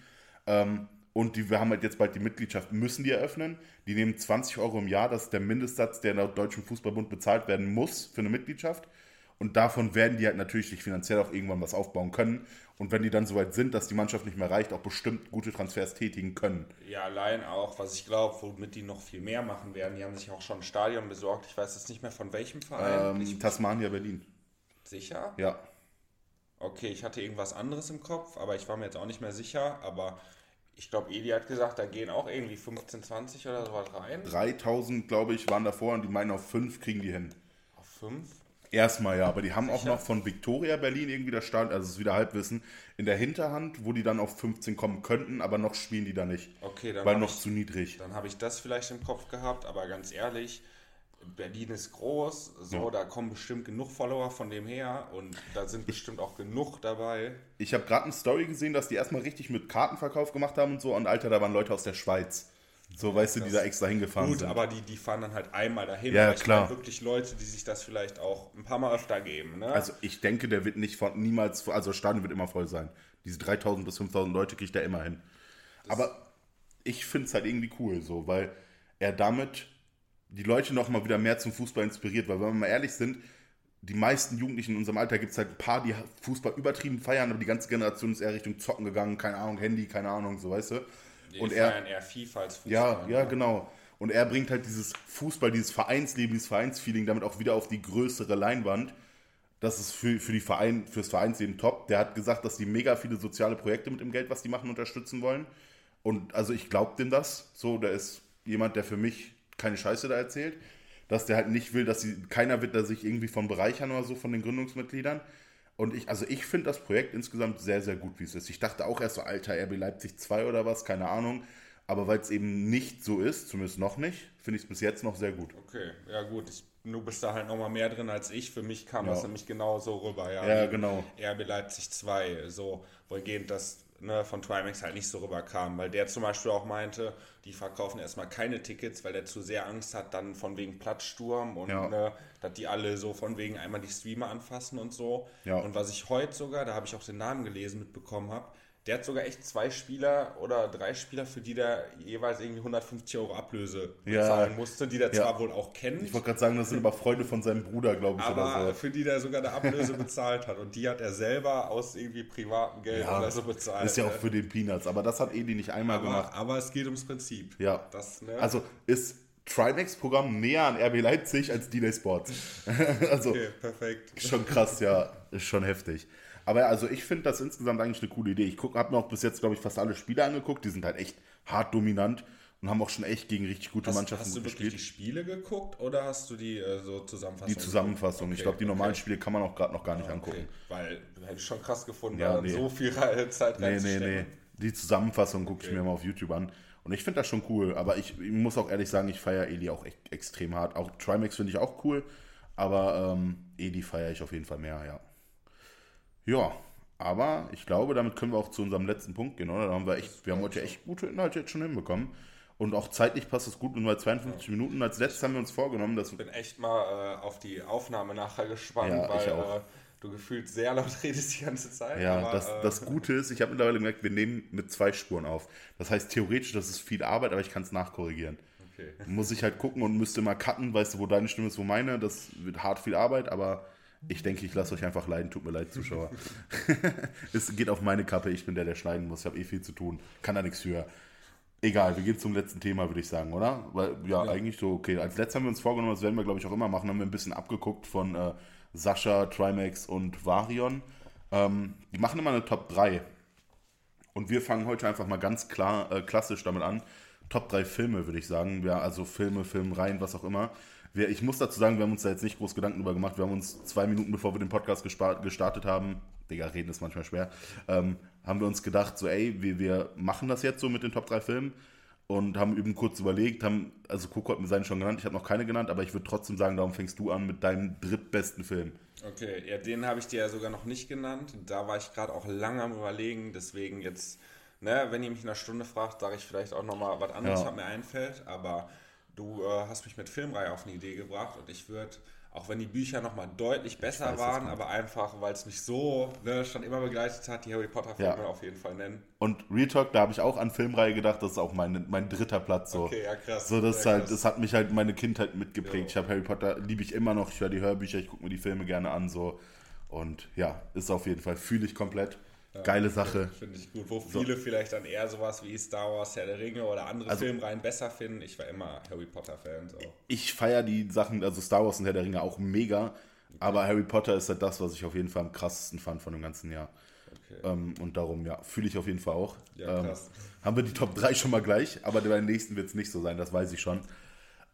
[SPEAKER 1] Ähm, und die, wir haben halt jetzt bald die Mitgliedschaft, müssen die eröffnen. Die nehmen 20 Euro im Jahr, das ist der Mindestsatz, der laut Deutschem Fußballbund bezahlt werden muss für eine Mitgliedschaft. Und davon werden die halt natürlich sich finanziell auch irgendwann was aufbauen können. Und wenn die dann soweit sind, dass die Mannschaft nicht mehr reicht, auch bestimmt gute Transfers tätigen können.
[SPEAKER 2] Ja, allein auch, was ich glaube, womit die noch viel mehr machen werden. Die haben sich auch schon ein Stadion besorgt. Ich weiß jetzt nicht mehr von welchem Verein.
[SPEAKER 1] Ähm,
[SPEAKER 2] ich
[SPEAKER 1] Tasmania, Berlin.
[SPEAKER 2] sicher?
[SPEAKER 1] Ja.
[SPEAKER 2] Okay, ich hatte irgendwas anderes im Kopf, aber ich war mir jetzt auch nicht mehr sicher. Aber Ich glaube, Edi hat gesagt, da gehen auch irgendwie 15, 20 oder sowas rein.
[SPEAKER 1] 3000, glaube ich, waren davor und die meinen auf 5 kriegen die hin.
[SPEAKER 2] Auf 5?
[SPEAKER 1] Erstmal ja, aber die haben auch noch von Victoria Berlin irgendwie das Stand, also es ist wieder Halbwissen, in der Hinterhand, wo die dann auf 15 kommen könnten, aber noch spielen die da nicht.
[SPEAKER 2] Okay, dann
[SPEAKER 1] Weil noch
[SPEAKER 2] ich-
[SPEAKER 1] zu niedrig.
[SPEAKER 2] Dann habe ich das vielleicht im Kopf gehabt, aber ganz ehrlich, Berlin ist groß, so,
[SPEAKER 1] Ja.
[SPEAKER 2] da kommen bestimmt genug Follower von dem her und da sind bestimmt auch genug dabei.
[SPEAKER 1] Ich habe gerade eine Story gesehen, dass die erstmal richtig mit Kartenverkauf gemacht haben und so. Und Alter, da waren Leute aus der Schweiz. So, weißt du, die da extra hingefahren
[SPEAKER 2] Gut,
[SPEAKER 1] sind.
[SPEAKER 2] aber die, die fahren dann halt einmal dahin.
[SPEAKER 1] Ja, klar.
[SPEAKER 2] wirklich Leute, die sich das vielleicht auch ein paar Mal öfter geben. Ne?
[SPEAKER 1] Also ich denke, der wird nicht von niemals, also das Stadion wird immer voll sein. Diese 3000 bis 5000 Leute kriegt er immer hin. Aber ich finde es halt irgendwie cool so, weil er damit die Leute noch mal wieder mehr zum Fußball inspiriert. Weil wenn wir mal ehrlich sind, die meisten Jugendlichen in unserem Alter gibt es halt ein paar, die Fußball übertrieben feiern, aber die ganze Generation ist eher Richtung Zocken gegangen, keine Ahnung, Handy, keine Ahnung, so weißt du.
[SPEAKER 2] die
[SPEAKER 1] Und er,
[SPEAKER 2] feiern eher FIFA als Fußball.
[SPEAKER 1] ja, ja, genau. Und er bringt halt dieses Fußball, dieses Vereinsleben, dieses Vereinsfeeling damit auch wieder auf die größere Leinwand. Das ist für, für die Verein, fürs Vereinsleben top. Der hat gesagt, dass die mega viele soziale Projekte mit dem Geld, was die machen, unterstützen wollen. Und also ich glaube dem das. So, der ist jemand, der für mich keine Scheiße da erzählt. Dass der halt nicht will, dass sie, keiner wird da sich irgendwie von bereichern oder so von den Gründungsmitgliedern. Und ich, also ich finde das Projekt insgesamt sehr, sehr gut, wie es ist. Ich dachte auch erst so, alter, RB Leipzig 2 oder was, keine Ahnung. Aber weil es eben nicht so ist, zumindest noch nicht, finde ich es bis jetzt noch sehr gut.
[SPEAKER 2] Okay, ja gut, ich, du bist da halt nochmal mehr drin als ich. Für mich kam
[SPEAKER 1] Ja.
[SPEAKER 2] das nämlich genau so rüber. Ja,
[SPEAKER 1] Ja, genau.
[SPEAKER 2] RB Leipzig 2, so wohlgehend das ne, von Trimax halt nicht so rüberkam, weil der zum Beispiel auch meinte, die verkaufen erstmal keine Tickets, weil der zu sehr Angst hat, dann von wegen Platzsturm und
[SPEAKER 1] Ja.
[SPEAKER 2] ne, dass die alle so von wegen einmal die Streamer anfassen und so.
[SPEAKER 1] Ja.
[SPEAKER 2] Und was ich heute sogar, da habe ich auch den Namen gelesen, mitbekommen habe, der hat sogar echt zwei Spieler oder drei Spieler, für die der jeweils irgendwie 150 Euro Ablöse
[SPEAKER 1] Ja.
[SPEAKER 2] bezahlen musste, die der
[SPEAKER 1] Ja.
[SPEAKER 2] zwar wohl auch kennt,
[SPEAKER 1] Ich wollte gerade sagen, das sind aber Freunde von seinem Bruder, glaube ich,
[SPEAKER 2] aber
[SPEAKER 1] oder so.
[SPEAKER 2] für die der sogar eine Ablöse [laughs] bezahlt hat. Und die hat er selber aus irgendwie privatem Geld
[SPEAKER 1] Ja,
[SPEAKER 2] oder so bezahlt.
[SPEAKER 1] ist ja auch
[SPEAKER 2] ne?
[SPEAKER 1] für den Peanuts. Aber das hat Edi nicht einmal gemacht.
[SPEAKER 2] aber, aber es geht ums Prinzip.
[SPEAKER 1] Ja.
[SPEAKER 2] Das, ne?
[SPEAKER 1] Also ist Trimax-Programm näher an RB Leipzig als Delay Sports. [laughs] also
[SPEAKER 2] okay, perfekt.
[SPEAKER 1] schon krass, ja, ist schon heftig. Aber ja, also ich finde das insgesamt eigentlich eine coole Idee. Ich habe mir auch bis jetzt, glaube ich, fast alle Spiele angeguckt. Die sind halt echt hart dominant und haben auch schon echt gegen richtig gute
[SPEAKER 2] Hast,
[SPEAKER 1] Mannschaften
[SPEAKER 2] hast du wirklich die
[SPEAKER 1] gespielt.
[SPEAKER 2] Spiele geguckt oder hast du die äh, so Zusammenfassung?
[SPEAKER 1] Die Zusammenfassung. ich
[SPEAKER 2] Okay,
[SPEAKER 1] glaube, die normalen
[SPEAKER 2] okay.
[SPEAKER 1] Spiele kann man auch gerade noch gar nicht angucken.
[SPEAKER 2] Okay, weil hätte ich schon krass gefunden,
[SPEAKER 1] Ja, nee.
[SPEAKER 2] so viel [laughs] Zeit
[SPEAKER 1] Nee, nee,
[SPEAKER 2] reinzustecken.
[SPEAKER 1] nee. Die Zusammenfassung gucke ich mir mal auf YouTube an. Und ich finde das schon cool. Aber ich, ich muss auch ehrlich sagen, ich feiere Eli auch echt extrem hart. Auch Trimax finde ich auch cool. Aber ähm, Eli feiere ich auf jeden Fall mehr, ja. Ja, aber ich glaube, damit können wir auch zu unserem letzten Punkt gehen, oder? Da haben wir echt, wir haben heute echt gute Inhalte jetzt schon hinbekommen. Und auch zeitlich passt es gut, nur bei 52 Minuten. Als letztes haben wir uns vorgenommen, dass
[SPEAKER 2] Ich bin echt mal äh, auf die Aufnahme nachher gespannt,
[SPEAKER 1] Ja, ich
[SPEAKER 2] weil
[SPEAKER 1] auch.
[SPEAKER 2] äh, du gefühlt sehr laut [laughs] redest die ganze Zeit.
[SPEAKER 1] Ja,
[SPEAKER 2] aber,
[SPEAKER 1] das,
[SPEAKER 2] äh,
[SPEAKER 1] das Gute ist, ich habe mittlerweile gemerkt, wir nehmen mit zwei Spuren auf. Das heißt, theoretisch, das ist viel Arbeit, aber ich kann es nachkorrigieren.
[SPEAKER 2] Okay.
[SPEAKER 1] Muss ich halt gucken und müsste mal cutten, weißt du, wo deine Stimme ist, wo meine. Das wird hart viel Arbeit, aber ich denke, ich lasse euch einfach leiden. Tut mir leid, Zuschauer. [laughs] es geht auf meine Kappe, ich bin der, der schneiden muss. Ich habe eh viel zu tun. Kann da nichts für. Egal, wir gehen zum letzten Thema, würde ich sagen, oder? Weil, ja, eigentlich so, okay. Als letztes haben wir uns vorgenommen, das werden wir, glaube ich, auch immer machen, haben wir ein bisschen abgeguckt von äh, Sascha, Trimax und Varion. Ähm, die machen immer eine Top 3. Und wir fangen heute einfach mal ganz klar, äh, klassisch damit an. Top 3 Filme, würde ich sagen. Ja, also Filme, Filmreihen, was auch immer. Wir, ich muss dazu sagen, wir haben uns da jetzt nicht groß Gedanken drüber gemacht. Wir haben uns zwei Minuten, bevor wir den Podcast gestartet haben, Digga, reden ist manchmal schwer, ähm, haben wir uns gedacht, so, ey, wir, wir machen das jetzt so mit den Top 3 Filmen und haben eben kurz überlegt, haben, also Coco hat mir seinen schon genannt, ich habe noch keine genannt, aber ich würde trotzdem sagen, darum fängst du an mit deinem drittbesten Film.
[SPEAKER 2] Okay, ja, den habe ich dir ja sogar noch nicht genannt. Da war ich gerade auch lange am Überlegen, deswegen jetzt, ne, wenn ihr mich in einer Stunde fragt, sage ich vielleicht auch nochmal was anderes,
[SPEAKER 1] Ja.
[SPEAKER 2] was mir einfällt. Aber du äh, hast mich mit Filmreihe auf eine Idee gebracht und ich würde, auch wenn die Bücher nochmal deutlich besser waren, aber einfach, weil es mich so ne, schon immer begleitet hat, die Harry Potter-Filme
[SPEAKER 1] Ja.
[SPEAKER 2] auf jeden Fall nennen.
[SPEAKER 1] Und Real Talk, da habe ich auch an Filmreihe gedacht, das ist auch mein, mein dritter Platz so.
[SPEAKER 2] Okay, ja, krass.
[SPEAKER 1] So, das, halt,
[SPEAKER 2] krass.
[SPEAKER 1] das hat mich halt meine Kindheit mitgeprägt.
[SPEAKER 2] Ja.
[SPEAKER 1] Ich habe Harry Potter, liebe ich immer noch, ich höre die Hörbücher, ich gucke mir die Filme gerne an, so. Und ja, ist auf jeden Fall, fühle ich komplett. Geile Sache.
[SPEAKER 2] Finde ich gut. Wo viele vielleicht dann eher sowas wie Star Wars, Herr der Ringe oder andere
[SPEAKER 1] Also-
[SPEAKER 2] Filmreihen besser finden. Ich war immer Harry Potter-Fan. So.
[SPEAKER 1] Ich feiere die Sachen, also Star Wars und Herr der Ringe auch mega, aber Harry Potter ist halt das, was ich auf jeden Fall am krassesten fand von dem ganzen Jahr. Okay. Ähm, und darum, ja, fühle ich auf jeden Fall auch.
[SPEAKER 2] Ja, ähm, krass.
[SPEAKER 1] haben wir die Top 3 schon mal gleich, aber beim nächsten wird es nicht so sein, das weiß ich schon.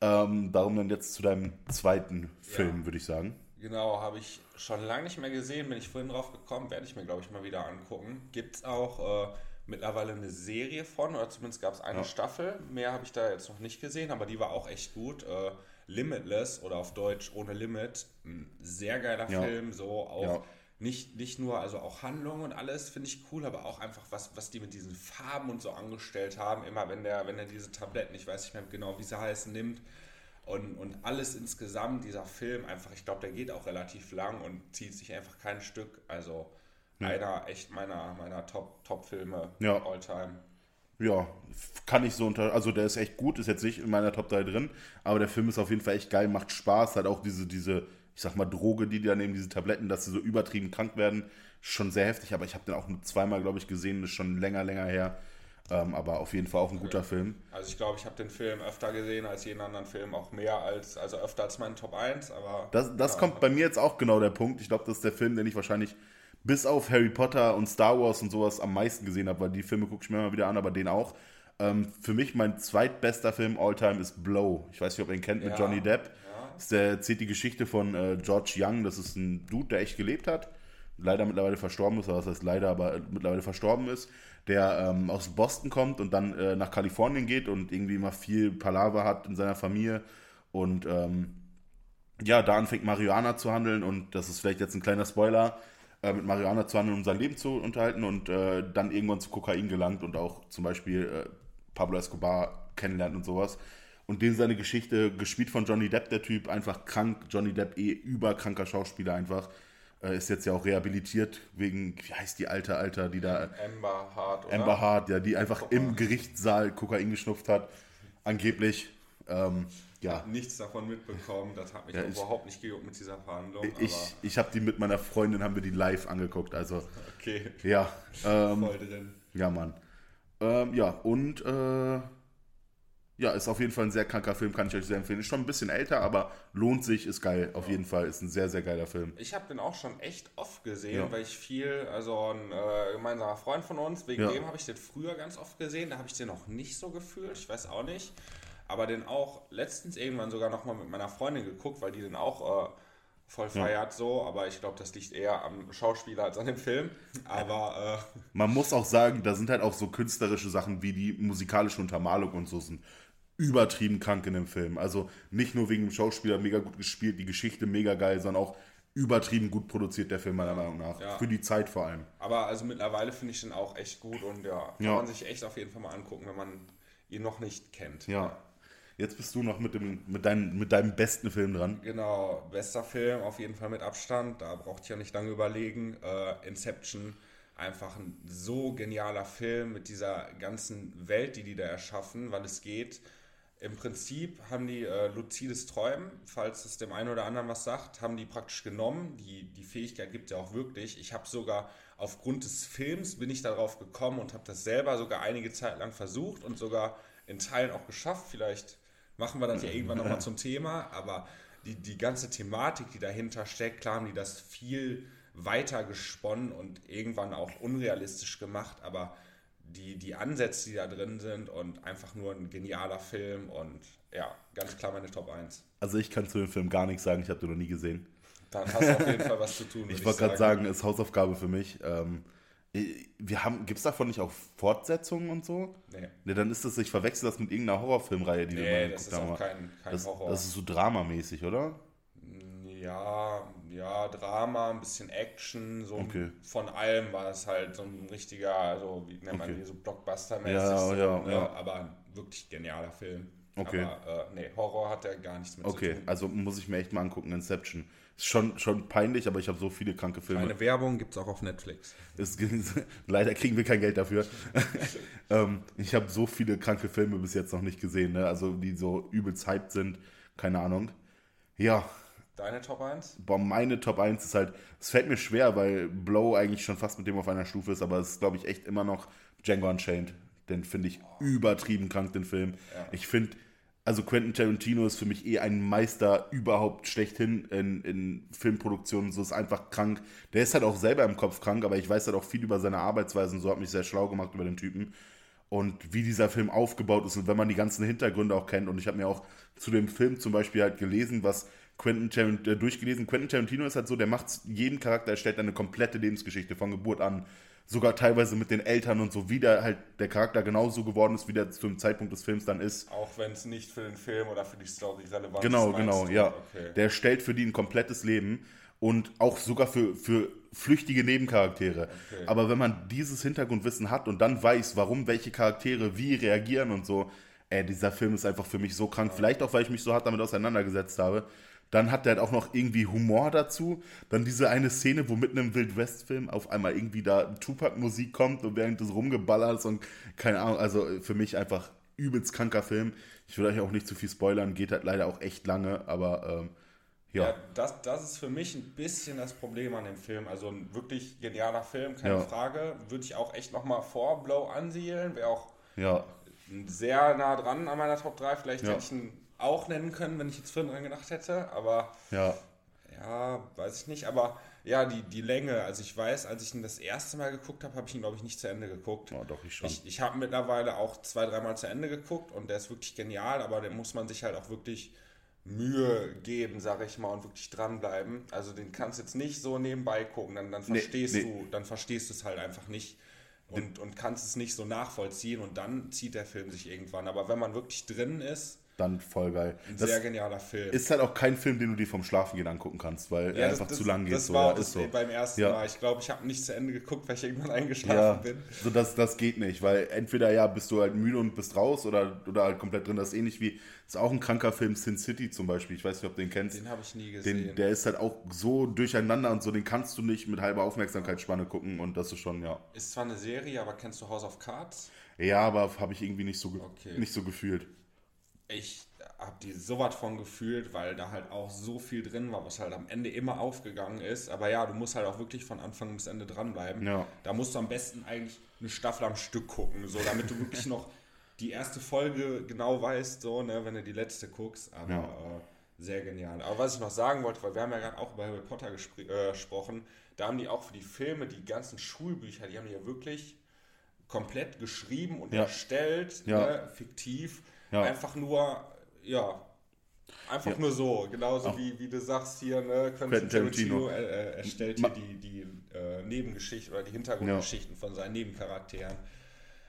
[SPEAKER 1] Ähm, darum dann jetzt zu deinem zweiten Film, ja. würde ich sagen.
[SPEAKER 2] Genau, habe ich schon lange nicht mehr gesehen, bin ich vorhin drauf gekommen, werde ich mir, glaube ich, mal wieder angucken. Gibt es auch äh, mittlerweile eine Serie von, oder zumindest gab es eine ja. Staffel. Mehr habe ich da jetzt noch nicht gesehen, aber die war auch echt gut. Äh, Limitless oder auf Deutsch ohne Limit. Ein sehr geiler ja. Film, so auch. Ja. Nicht, nicht nur, also auch Handlung und alles finde ich cool, aber auch einfach, was, was die mit diesen Farben und so angestellt haben. Immer wenn der, wenn er diese Tabletten, ich weiß nicht mehr genau, wie sie heißen, nimmt, und, und alles insgesamt, dieser Film, einfach, ich glaube, der geht auch relativ lang und zieht sich einfach kein Stück. Also ja. einer echt meiner, meiner Top-Filme
[SPEAKER 1] ja.
[SPEAKER 2] all time.
[SPEAKER 1] Ja, kann ich so unter. Also der ist echt gut, ist jetzt nicht in meiner Top 3 drin, aber der Film ist auf jeden Fall echt geil, macht Spaß, hat auch diese, diese, ich sag mal, Droge, die die da nehmen, diese Tabletten, dass sie so übertrieben krank werden, schon sehr heftig, aber ich habe den auch nur zweimal, glaube ich, gesehen, ist schon länger, länger her. Ähm, aber auf jeden Fall auch ein guter Film.
[SPEAKER 2] Also ich glaube, ich habe den Film öfter gesehen als jeden anderen Film, auch mehr als, also öfter als meinen Top 1, aber.
[SPEAKER 1] Das, das ja, kommt bei mir jetzt auch genau der Punkt. Ich glaube, das ist der Film, den ich wahrscheinlich bis auf Harry Potter und Star Wars und sowas am meisten gesehen habe, weil die Filme gucke ich mir immer wieder an, aber den auch. Ähm, für mich mein zweitbester Film all time ist Blow. Ich weiß nicht, ob ihr ihn kennt mit ja, Johnny Depp. Ja. Das erzählt die Geschichte von äh, George Young. Das ist ein Dude, der echt gelebt hat. Leider mittlerweile verstorben ist, oder heißt leider, aber mittlerweile verstorben ist der ähm, aus Boston kommt und dann äh, nach Kalifornien geht und irgendwie immer viel Palaver hat in seiner Familie und ähm, ja, da anfängt Marihuana zu handeln und das ist vielleicht jetzt ein kleiner Spoiler, äh, mit Marihuana zu handeln, um sein Leben zu unterhalten und äh, dann irgendwann zu Kokain gelangt und auch zum Beispiel äh, Pablo Escobar kennenlernt und sowas. Und dem seine Geschichte, gespielt von Johnny Depp, der Typ, einfach krank, Johnny Depp eh überkranker Schauspieler einfach ist jetzt ja auch rehabilitiert wegen, wie heißt die alte Alter, die da.
[SPEAKER 2] Amber Hart,
[SPEAKER 1] oder? Amber Hart, ja, die einfach im Gerichtssaal Kokain geschnupft hat. Angeblich. Ähm, ja.
[SPEAKER 2] nichts davon mitbekommen, das hat mich ja, ich, überhaupt nicht gejuckt mit dieser Verhandlung.
[SPEAKER 1] Ich, ich habe die mit meiner Freundin, haben wir die live angeguckt, also.
[SPEAKER 2] Okay.
[SPEAKER 1] Ja. Ähm,
[SPEAKER 2] Voll drin.
[SPEAKER 1] Ja, Mann. Ähm, ja, und äh, ja, ist auf jeden Fall ein sehr kranker Film, kann ich euch sehr empfehlen. Ist schon ein bisschen älter, aber lohnt sich, ist geil. Auf ja. jeden Fall ist ein sehr, sehr geiler Film.
[SPEAKER 2] Ich habe den auch schon echt oft gesehen, ja. weil ich viel, also ein äh, gemeinsamer Freund von uns, wegen ja. dem habe ich den früher ganz oft gesehen. Da habe ich den noch nicht so gefühlt, ich weiß auch nicht. Aber den auch letztens irgendwann sogar nochmal mit meiner Freundin geguckt, weil die den auch. Äh, voll feiert so, aber ich glaube, das liegt eher am Schauspieler als an dem Film. Aber
[SPEAKER 1] äh man muss auch sagen, da sind halt auch so künstlerische Sachen wie die musikalische Untermalung und so sind übertrieben krank in dem Film. Also nicht nur wegen dem Schauspieler mega gut gespielt, die Geschichte mega geil, sondern auch übertrieben gut produziert, der Film meiner Meinung nach. Ja. Für die Zeit vor allem.
[SPEAKER 2] Aber also mittlerweile finde ich den auch echt gut und ja, kann ja. man sich echt auf jeden Fall mal angucken, wenn man ihn noch nicht kennt.
[SPEAKER 1] Ja. Jetzt bist du noch mit, dem, mit, deinem, mit deinem besten Film dran.
[SPEAKER 2] Genau, bester Film, auf jeden Fall mit Abstand. Da braucht ich ja nicht lange überlegen. Äh, Inception, einfach ein so genialer Film mit dieser ganzen Welt, die die da erschaffen, weil es geht im Prinzip haben die äh, luzides Träumen, falls es dem einen oder anderen was sagt, haben die praktisch genommen. Die, die Fähigkeit gibt es ja auch wirklich. Ich habe sogar aufgrund des Films bin ich darauf gekommen und habe das selber sogar einige Zeit lang versucht und sogar in Teilen auch geschafft. Vielleicht machen wir das ja irgendwann nochmal zum Thema, aber die, die ganze Thematik, die dahinter steckt, klar haben die das viel weiter gesponnen und irgendwann auch unrealistisch gemacht, aber die, die Ansätze, die da drin sind und einfach nur ein genialer Film und ja, ganz klar meine Top 1.
[SPEAKER 1] Also ich kann zu dem Film gar nichts sagen, ich habe den noch nie gesehen.
[SPEAKER 2] Dann hast du auf jeden Fall was zu tun. [laughs]
[SPEAKER 1] ich wollte gerade sagen, ist Hausaufgabe für mich. Ähm, wir haben, gibt es davon nicht auch Fortsetzungen und so? Nee. Nee, dann ist das, ich verwechsel das mit irgendeiner Horrorfilmreihe, die
[SPEAKER 2] nee,
[SPEAKER 1] du
[SPEAKER 2] mal das ist auch kein, kein
[SPEAKER 1] das,
[SPEAKER 2] Horror.
[SPEAKER 1] Das ist so dramamäßig, oder?
[SPEAKER 2] Ja, ja, Drama, ein bisschen Action, so okay. von allem war es halt so ein richtiger, also wie nennt man okay. die, so Blockbuster-mäßig.
[SPEAKER 1] Ja,
[SPEAKER 2] so,
[SPEAKER 1] ja, ne? ja.
[SPEAKER 2] Aber ein wirklich genialer Film.
[SPEAKER 1] Okay.
[SPEAKER 2] Aber äh, nee, Horror hat er gar nichts mit
[SPEAKER 1] okay. zu tun. Okay, also muss ich mir echt mal angucken, Inception. Ist schon, schon peinlich, aber ich habe so viele kranke Filme.
[SPEAKER 2] Eine Werbung gibt es auch auf Netflix.
[SPEAKER 1] Ist, [laughs] leider kriegen wir kein Geld dafür. [laughs] ähm, ich habe so viele kranke Filme bis jetzt noch nicht gesehen, ne? also die so übelst hyped sind. Keine Ahnung. Ja,
[SPEAKER 2] Deine Top 1?
[SPEAKER 1] Boah, meine Top 1 ist halt, es fällt mir schwer, weil Blow eigentlich schon fast mit dem auf einer Stufe ist, aber es ist, glaube ich, echt immer noch Django Unchained. Den finde ich oh. übertrieben krank, den Film. Ja. Ich finde, also Quentin Tarantino ist für mich eh ein Meister überhaupt schlechthin in, in Filmproduktionen. So ist einfach krank. Der ist halt auch selber im Kopf krank, aber ich weiß halt auch viel über seine Arbeitsweise und so hat mich sehr schlau gemacht über den Typen. Und wie dieser Film aufgebaut ist und wenn man die ganzen Hintergründe auch kennt. Und ich habe mir auch zu dem Film zum Beispiel halt gelesen, was Quentin Tarantino, äh, durchgelesen. Quentin Tarantino ist halt so, der macht jeden Charakter, er stellt eine komplette Lebensgeschichte von Geburt an sogar teilweise mit den Eltern und so, wie der halt der Charakter genauso geworden ist, wie der zum Zeitpunkt des Films dann ist.
[SPEAKER 2] Auch wenn es nicht für den Film oder für die Story relevant
[SPEAKER 1] genau, ist. Genau, genau, ja. Okay. Der stellt für die ein komplettes Leben und auch sogar für, für flüchtige Nebencharaktere. Okay. Aber wenn man dieses Hintergrundwissen hat und dann weiß, warum welche Charaktere wie reagieren und so, ey, dieser Film ist einfach für mich so krank. Vielleicht auch, weil ich mich so hart damit auseinandergesetzt habe. Dann hat der halt auch noch irgendwie Humor dazu. Dann diese eine Szene, wo mitten im Wild West-Film auf einmal irgendwie da Tupac-Musik kommt und während des rumgeballert und keine Ahnung, also für mich einfach übelst kranker Film. Ich will euch auch nicht zu viel spoilern, geht halt leider auch echt lange, aber ähm, ja. ja.
[SPEAKER 2] das, das ist für mich ein bisschen das Problem an dem Film. Also ein wirklich genialer Film, keine ja. Frage. Würde ich auch echt nochmal vor Blow ansiedeln. Wäre auch ja. sehr nah dran an meiner Top 3. Vielleicht ja. hätte ich einen auch nennen können, wenn ich jetzt vorhin dran gedacht hätte, aber
[SPEAKER 1] ja,
[SPEAKER 2] ja weiß ich nicht. Aber ja, die, die Länge, also ich weiß, als ich ihn das erste Mal geguckt habe, habe ich ihn, glaube ich, nicht zu Ende geguckt.
[SPEAKER 1] Ja, doch, ich schon.
[SPEAKER 2] Ich, ich habe mittlerweile auch zwei, dreimal zu Ende geguckt und der ist wirklich genial, aber den muss man sich halt auch wirklich Mühe geben, sage ich mal, und wirklich dranbleiben. Also den kannst du jetzt nicht so nebenbei gucken, dann, dann verstehst nee, nee. du, dann verstehst du es halt einfach nicht und, und kannst es nicht so nachvollziehen und dann zieht der Film sich irgendwann. Aber wenn man wirklich drin ist,
[SPEAKER 1] dann voll geil.
[SPEAKER 2] Ein das sehr genialer Film.
[SPEAKER 1] Ist halt auch kein Film, den du dir vom Schlafengehen angucken kannst, weil ja, er einfach
[SPEAKER 2] das,
[SPEAKER 1] zu lang geht.
[SPEAKER 2] Das so, war das so. beim ersten ja. Mal. Ich glaube, ich habe nicht zu Ende geguckt, weil ich irgendwann eingeschlafen ja, bin.
[SPEAKER 1] So, das, das geht nicht, weil entweder ja bist du halt müde und bist raus oder, oder halt komplett drin. Das ist ähnlich wie, ist auch ein kranker Film, Sin City zum Beispiel. Ich weiß nicht, ob du den kennst.
[SPEAKER 2] Den habe ich nie gesehen.
[SPEAKER 1] Den, der ist halt auch so durcheinander und so, den kannst du nicht mit halber Aufmerksamkeitsspanne gucken und das ist schon, ja.
[SPEAKER 2] Ist zwar eine Serie, aber kennst du House of Cards?
[SPEAKER 1] Ja, aber habe ich irgendwie nicht so, okay. nicht so gefühlt.
[SPEAKER 2] Ich habe die so was von gefühlt, weil da halt auch so viel drin war, was halt am Ende immer aufgegangen ist. Aber ja, du musst halt auch wirklich von Anfang bis Ende dranbleiben.
[SPEAKER 1] Ja.
[SPEAKER 2] Da musst du am besten eigentlich eine Staffel am Stück gucken, so damit du wirklich noch die erste Folge genau weißt, so, ne, wenn du die letzte guckst. Aber ja. äh, sehr genial. Aber was ich noch sagen wollte, weil wir haben ja gerade auch über Harry Potter äh, gesprochen, da haben die auch für die Filme, die ganzen Schulbücher, die haben die ja wirklich komplett geschrieben und ja. erstellt, ne, fiktiv. Einfach nur ja, einfach ja. nur so. Genauso wie, wie du sagst hier, ne, Quentin Tarantino äh, erstellt hier die, die äh, Nebengeschichte oder die Hintergrundgeschichten ja. von seinen Nebencharakteren.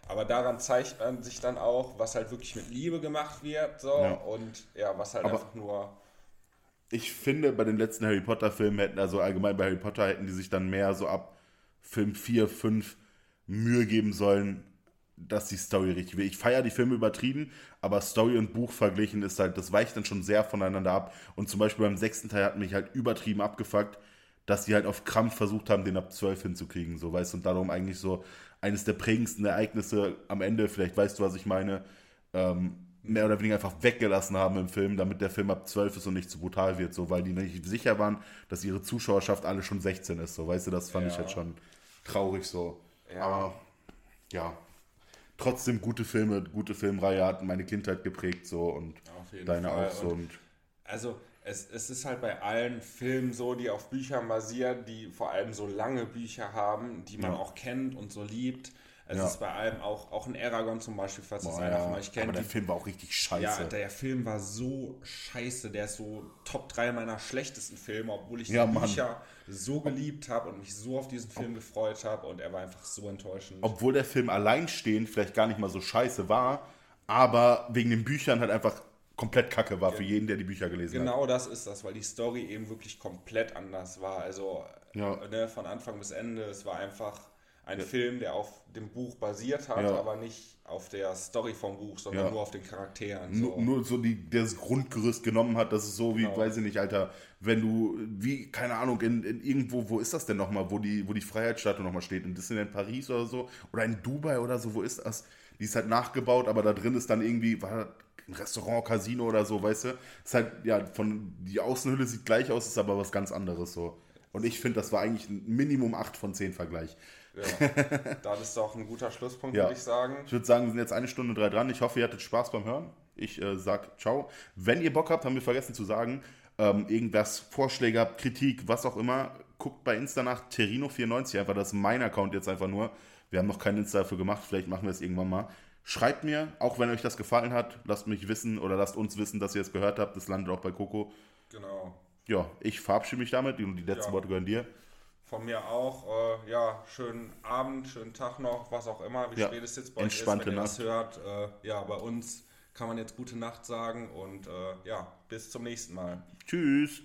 [SPEAKER 2] Aber daran zeigt man sich dann auch, was halt wirklich mit Liebe gemacht wird. So, ja. Und ja, was halt Aber einfach nur.
[SPEAKER 1] Ich finde, bei den letzten Harry Potter-Filmen hätten, also allgemein bei Harry Potter, hätten die sich dann mehr so ab Film 4, 5 Mühe geben sollen, dass die Story richtig wird. Ich feiere die Filme übertrieben, aber Story und Buch verglichen ist halt, das weicht dann schon sehr voneinander ab. Und zum Beispiel beim sechsten Teil hat mich halt übertrieben abgefuckt, dass die halt auf Krampf versucht haben, den ab 12 hinzukriegen, so weißt du, und darum eigentlich so eines der prägendsten Ereignisse am Ende, vielleicht weißt du, was ich meine, ähm, mehr oder weniger einfach weggelassen haben im Film, damit der Film ab 12 ist und nicht zu brutal wird, so, weil die nicht sicher waren, dass ihre Zuschauerschaft alle schon 16 ist, so, weißt du, das fand ja. ich halt schon traurig so. Ja. Aber ja, trotzdem gute Filme, gute Filmreihe hatten meine Kindheit geprägt so und deine Fall. auch so. Und,
[SPEAKER 2] also es, es ist halt bei allen Filmen so, die auf Büchern basieren, die vor allem so lange Bücher haben, die man ja. auch kennt und so liebt. Es ja. ist bei allem auch, auch ein Aragon zum Beispiel, falls das einer von euch kennt. Aber
[SPEAKER 1] der Film war auch richtig scheiße.
[SPEAKER 2] Ja, der Film war so scheiße. Der ist so Top 3 meiner schlechtesten Filme, obwohl ich
[SPEAKER 1] ja,
[SPEAKER 2] die Bücher so geliebt habe und mich so auf diesen Film gefreut habe und er war einfach so enttäuschend.
[SPEAKER 1] Obwohl der Film alleinstehend vielleicht gar nicht mal so scheiße war, aber wegen den Büchern halt einfach komplett kacke war ja. für jeden, der die Bücher gelesen
[SPEAKER 2] genau
[SPEAKER 1] hat.
[SPEAKER 2] Genau das ist das, weil die Story eben wirklich komplett anders war. Also ja. ne, von Anfang bis Ende, es war einfach ein. Film, der auf dem Buch basiert hat, ja. aber nicht auf der Story vom Buch, sondern ja. nur auf den Charakteren.
[SPEAKER 1] So. Nur, nur, so die, das Grundgerüst genommen hat, das ist so wie, genau. weiß ich nicht, Alter, wenn du, wie, keine Ahnung, in, in irgendwo, wo ist das denn nochmal, wo die, wo die Freiheitsstatue nochmal steht? In Disneyland Paris oder so? Oder in Dubai oder so, wo ist das? Die ist halt nachgebaut, aber da drin ist dann irgendwie, war ein Restaurant, Casino oder so, weißt du? Ist halt, ja, von, die Außenhülle sieht gleich aus, ist aber was ganz anderes so. Und ich finde, das war eigentlich ein Minimum 8 von 10 Vergleich.
[SPEAKER 2] Ja, [laughs] das ist doch ein guter Schlusspunkt,
[SPEAKER 1] Ja.
[SPEAKER 2] würde ich sagen.
[SPEAKER 1] Ich würde sagen, wir sind jetzt eine Stunde drei dran. Ich hoffe, ihr hattet Spaß beim Hören. Ich äh, sag ciao. Wenn ihr Bock habt, haben wir vergessen zu sagen, ähm, irgendwas, Vorschläge habt, Kritik, was auch immer, guckt bei Insta nach Terino94 einfach. Das ist mein Account jetzt einfach nur. Wir haben noch keinen Insta dafür gemacht. Vielleicht machen wir es irgendwann mal. Schreibt mir, auch wenn euch das gefallen hat, lasst mich wissen oder lasst uns wissen, dass ihr es gehört habt. Das landet auch bei Coco.
[SPEAKER 2] Genau.
[SPEAKER 1] Ja, ich verabschiede mich damit und die letzten
[SPEAKER 2] Ja.
[SPEAKER 1] Worte gehören dir.
[SPEAKER 2] Von mir auch, äh, ja, schönen Abend, schönen Tag noch, was auch immer, wie
[SPEAKER 1] Ja,
[SPEAKER 2] spät es jetzt bei euch ist, wenn ihr das hört. Äh, ja, bei uns kann man jetzt gute Nacht sagen und äh, ja, bis zum nächsten Mal.
[SPEAKER 1] Tschüss.